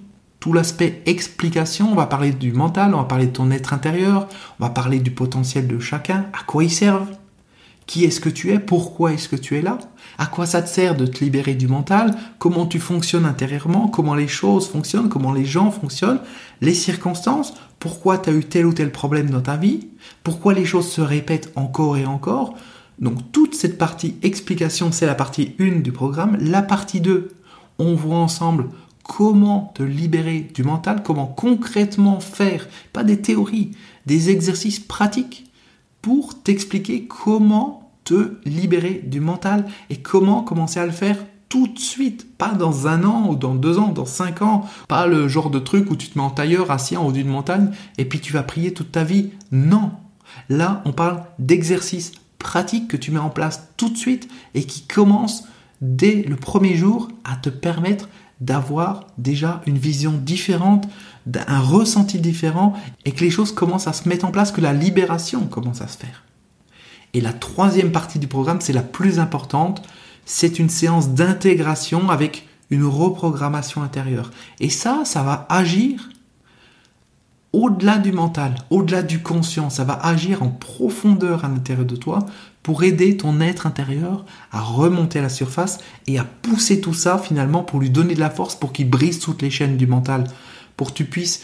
tout l'aspect explication, on va parler du mental, on va parler de ton être intérieur, on va parler du potentiel de chacun, à quoi ils servent, qui est-ce que tu es, pourquoi est-ce que tu es là, à quoi ça te sert de te libérer du mental, comment tu fonctionnes intérieurement, comment les choses fonctionnent, comment les gens fonctionnent, les circonstances, pourquoi tu as eu tel ou tel problème dans ta vie, pourquoi les choses se répètent encore et encore? Donc toute cette partie explication, c'est la partie 1 du programme. La partie 2, on voit ensemble comment te libérer du mental, comment concrètement faire, pas des théories, des exercices pratiques pour t'expliquer comment te libérer du mental et comment commencer à le faire tout de suite, pas dans un an ou dans deux ans, dans cinq ans, pas le genre de truc où tu te mets en tailleur assis en haut d'une montagne et puis tu vas prier toute ta vie. Non, là on parle d'exercices pratiques que tu mets en place tout de suite et qui commencent dès le premier jour à te permettre d'avoir déjà une vision différente, un ressenti différent, et que les choses commencent à se mettre en place, que la libération commence à se faire. Et la troisième partie du programme, c'est la plus importante, c'est une séance d'intégration avec une reprogrammation intérieure. Et ça, ça va agir au-delà du mental, au-delà du conscient, ça va agir en profondeur à l'intérieur de toi pour aider ton être intérieur à remonter à la surface et à pousser tout ça finalement pour lui donner de la force pour qu'il brise toutes les chaînes du mental, pour que tu puisses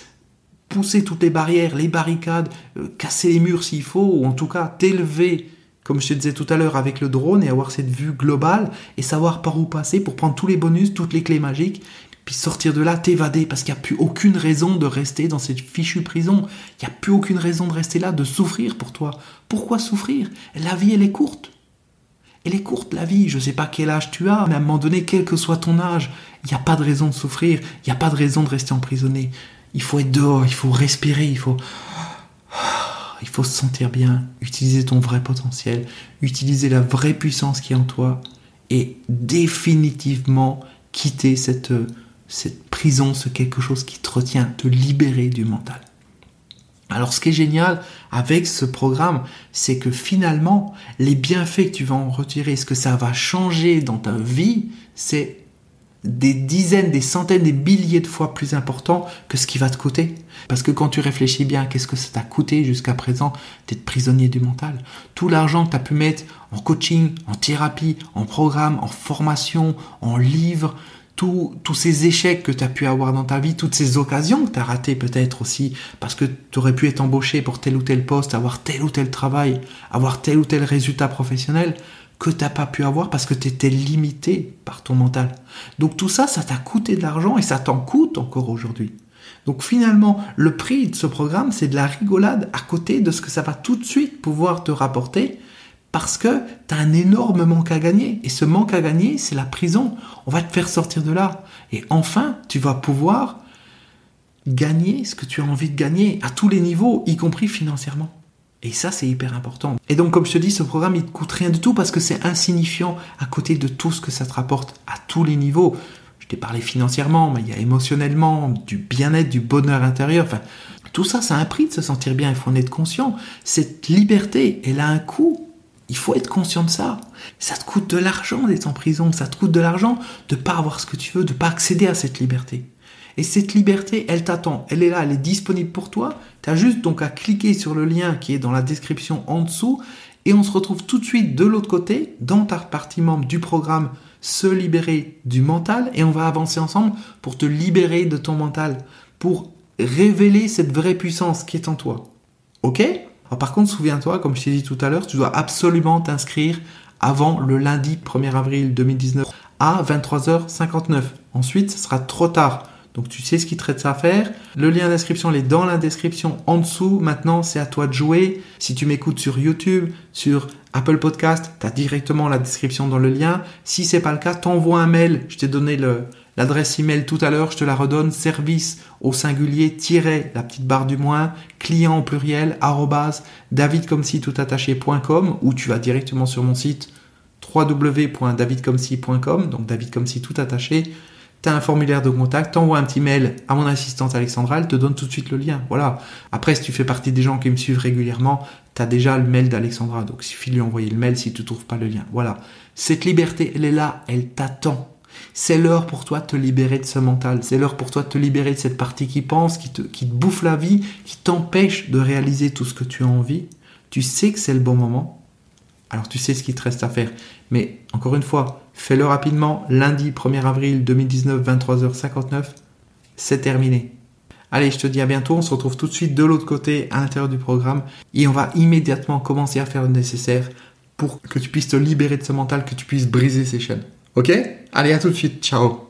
pousser toutes les barrières, les barricades, euh, casser les murs s'il faut, ou en tout cas t'élever, comme je te disais tout à l'heure, avec le drone et avoir cette vue globale et savoir par où passer pour prendre tous les bonus, toutes les clés magiques puis sortir de là, t'évader, parce qu'il n'y a plus aucune raison de rester dans cette fichue prison. Il n'y a plus aucune raison de rester là, de souffrir pour toi. Pourquoi souffrir? La vie, elle est courte. Elle est courte, la vie. Je ne sais pas quel âge tu as, mais à un moment donné, quel que soit ton âge, il n'y a pas de raison de souffrir. Il n'y a pas de raison de rester emprisonné. Il faut être dehors, il faut respirer, il faut... Il faut se sentir bien, utiliser ton vrai potentiel, utiliser la vraie puissance qui est en toi et définitivement quitter cette cette prison, ce quelque chose qui te retient, te libérer du mental. Alors ce qui est génial avec ce programme, c'est que finalement, les bienfaits que tu vas en retirer, ce que ça va changer dans ta vie, c'est des dizaines, des centaines, des milliers de fois plus important que ce qui va te coûter. Parce que quand tu réfléchis bien, qu'est-ce que ça t'a coûté jusqu'à présent d'être prisonnier du mental? Tout l'argent que tu as pu mettre en coaching, en thérapie, en programme, en formation, en livres, tous ces échecs que tu as pu avoir dans ta vie, toutes ces occasions que tu as ratées peut-être aussi, parce que tu aurais pu être embauché pour tel ou tel poste, avoir tel ou tel travail, avoir tel ou tel résultat professionnel, que tu n'as pas pu avoir parce que tu étais limité par ton mental. Donc tout ça, ça t'a coûté de l'argent et ça t'en coûte encore aujourd'hui. Donc finalement, le prix de ce programme, c'est de la rigolade à côté de ce que ça va tout de suite pouvoir te rapporter parce que tu as un énorme manque à gagner. Et ce manque à gagner, c'est la prison. On va te faire sortir de là. Et enfin, tu vas pouvoir gagner ce que tu as envie de gagner à tous les niveaux, y compris financièrement. Et ça, c'est hyper important. Et donc, comme je te dis, ce programme, il te coûte rien du tout parce que c'est insignifiant à côté de tout ce que ça te rapporte à tous les niveaux. Je t'ai parlé financièrement, mais il y a émotionnellement, du bien-être, du bonheur intérieur. Enfin, tout ça, ça a un prix de se sentir bien. Il faut en être conscient. Cette liberté, elle a un coût. Il faut être conscient de ça. Ça te coûte de l'argent d'être en prison, ça te coûte de l'argent de ne pas avoir ce que tu veux, de ne pas accéder à cette liberté. Et cette liberté, elle t'attend, elle est là, elle est disponible pour toi. Tu juste donc à cliquer sur le lien qui est dans la description en dessous et on se retrouve tout de suite de l'autre côté dans ta partie membre du programme Se libérer du mental et on va avancer ensemble pour te libérer de ton mental, pour révéler cette vraie puissance qui est en toi. Ok? Par contre, souviens-toi, comme je t'ai dit tout à l'heure, tu dois absolument t'inscrire avant le lundi 1er avril 2019 à 23h59. Ensuite, ce sera trop tard. Donc tu sais ce qui te reste à faire. Le lien d'inscription est dans la description en dessous. Maintenant, c'est à toi de jouer. Si tu m'écoutes sur YouTube, sur Apple Podcast, tu as directement la description dans le lien. Si c'est pas le cas, t'envoies un mail. Je t'ai donné le, L'adresse email tout à l'heure, je te la redonne, service au singulier, tiret, la petite barre du moins, client au pluriel, arrobase, davidcomsi.toutattaché.com ou tu vas directement sur mon site www.davidcomsi.com, donc David tout attaché. Tu as un formulaire de contact, t'envoies un petit mail à mon assistante Alexandra, elle te donne tout de suite le lien. Voilà. Après, si tu fais partie des gens qui me suivent régulièrement, tu as déjà le mail d'Alexandra. Donc, il suffit lui envoyer le mail si tu trouves pas le lien. Voilà. Cette liberté, elle est là, elle t'attend. C'est l'heure pour toi de te libérer de ce mental. C'est l'heure pour toi de te libérer de cette partie qui pense, qui te, bouffe la vie, qui t'empêche de réaliser tout ce que tu as envie. Tu sais que c'est le bon moment. Alors tu sais ce qu'il te reste à faire. Mais encore une fois, fais-le rapidement. Lundi 1er avril 2019, 23h59. C'est terminé. Allez, je te dis à bientôt. On se retrouve tout de suite de l'autre côté, à l'intérieur du programme. Et on va immédiatement commencer à faire le nécessaire pour que tu puisses te libérer de ce mental, que tu puisses briser ces chaînes. Ok? Allez, à tout de suite. Ciao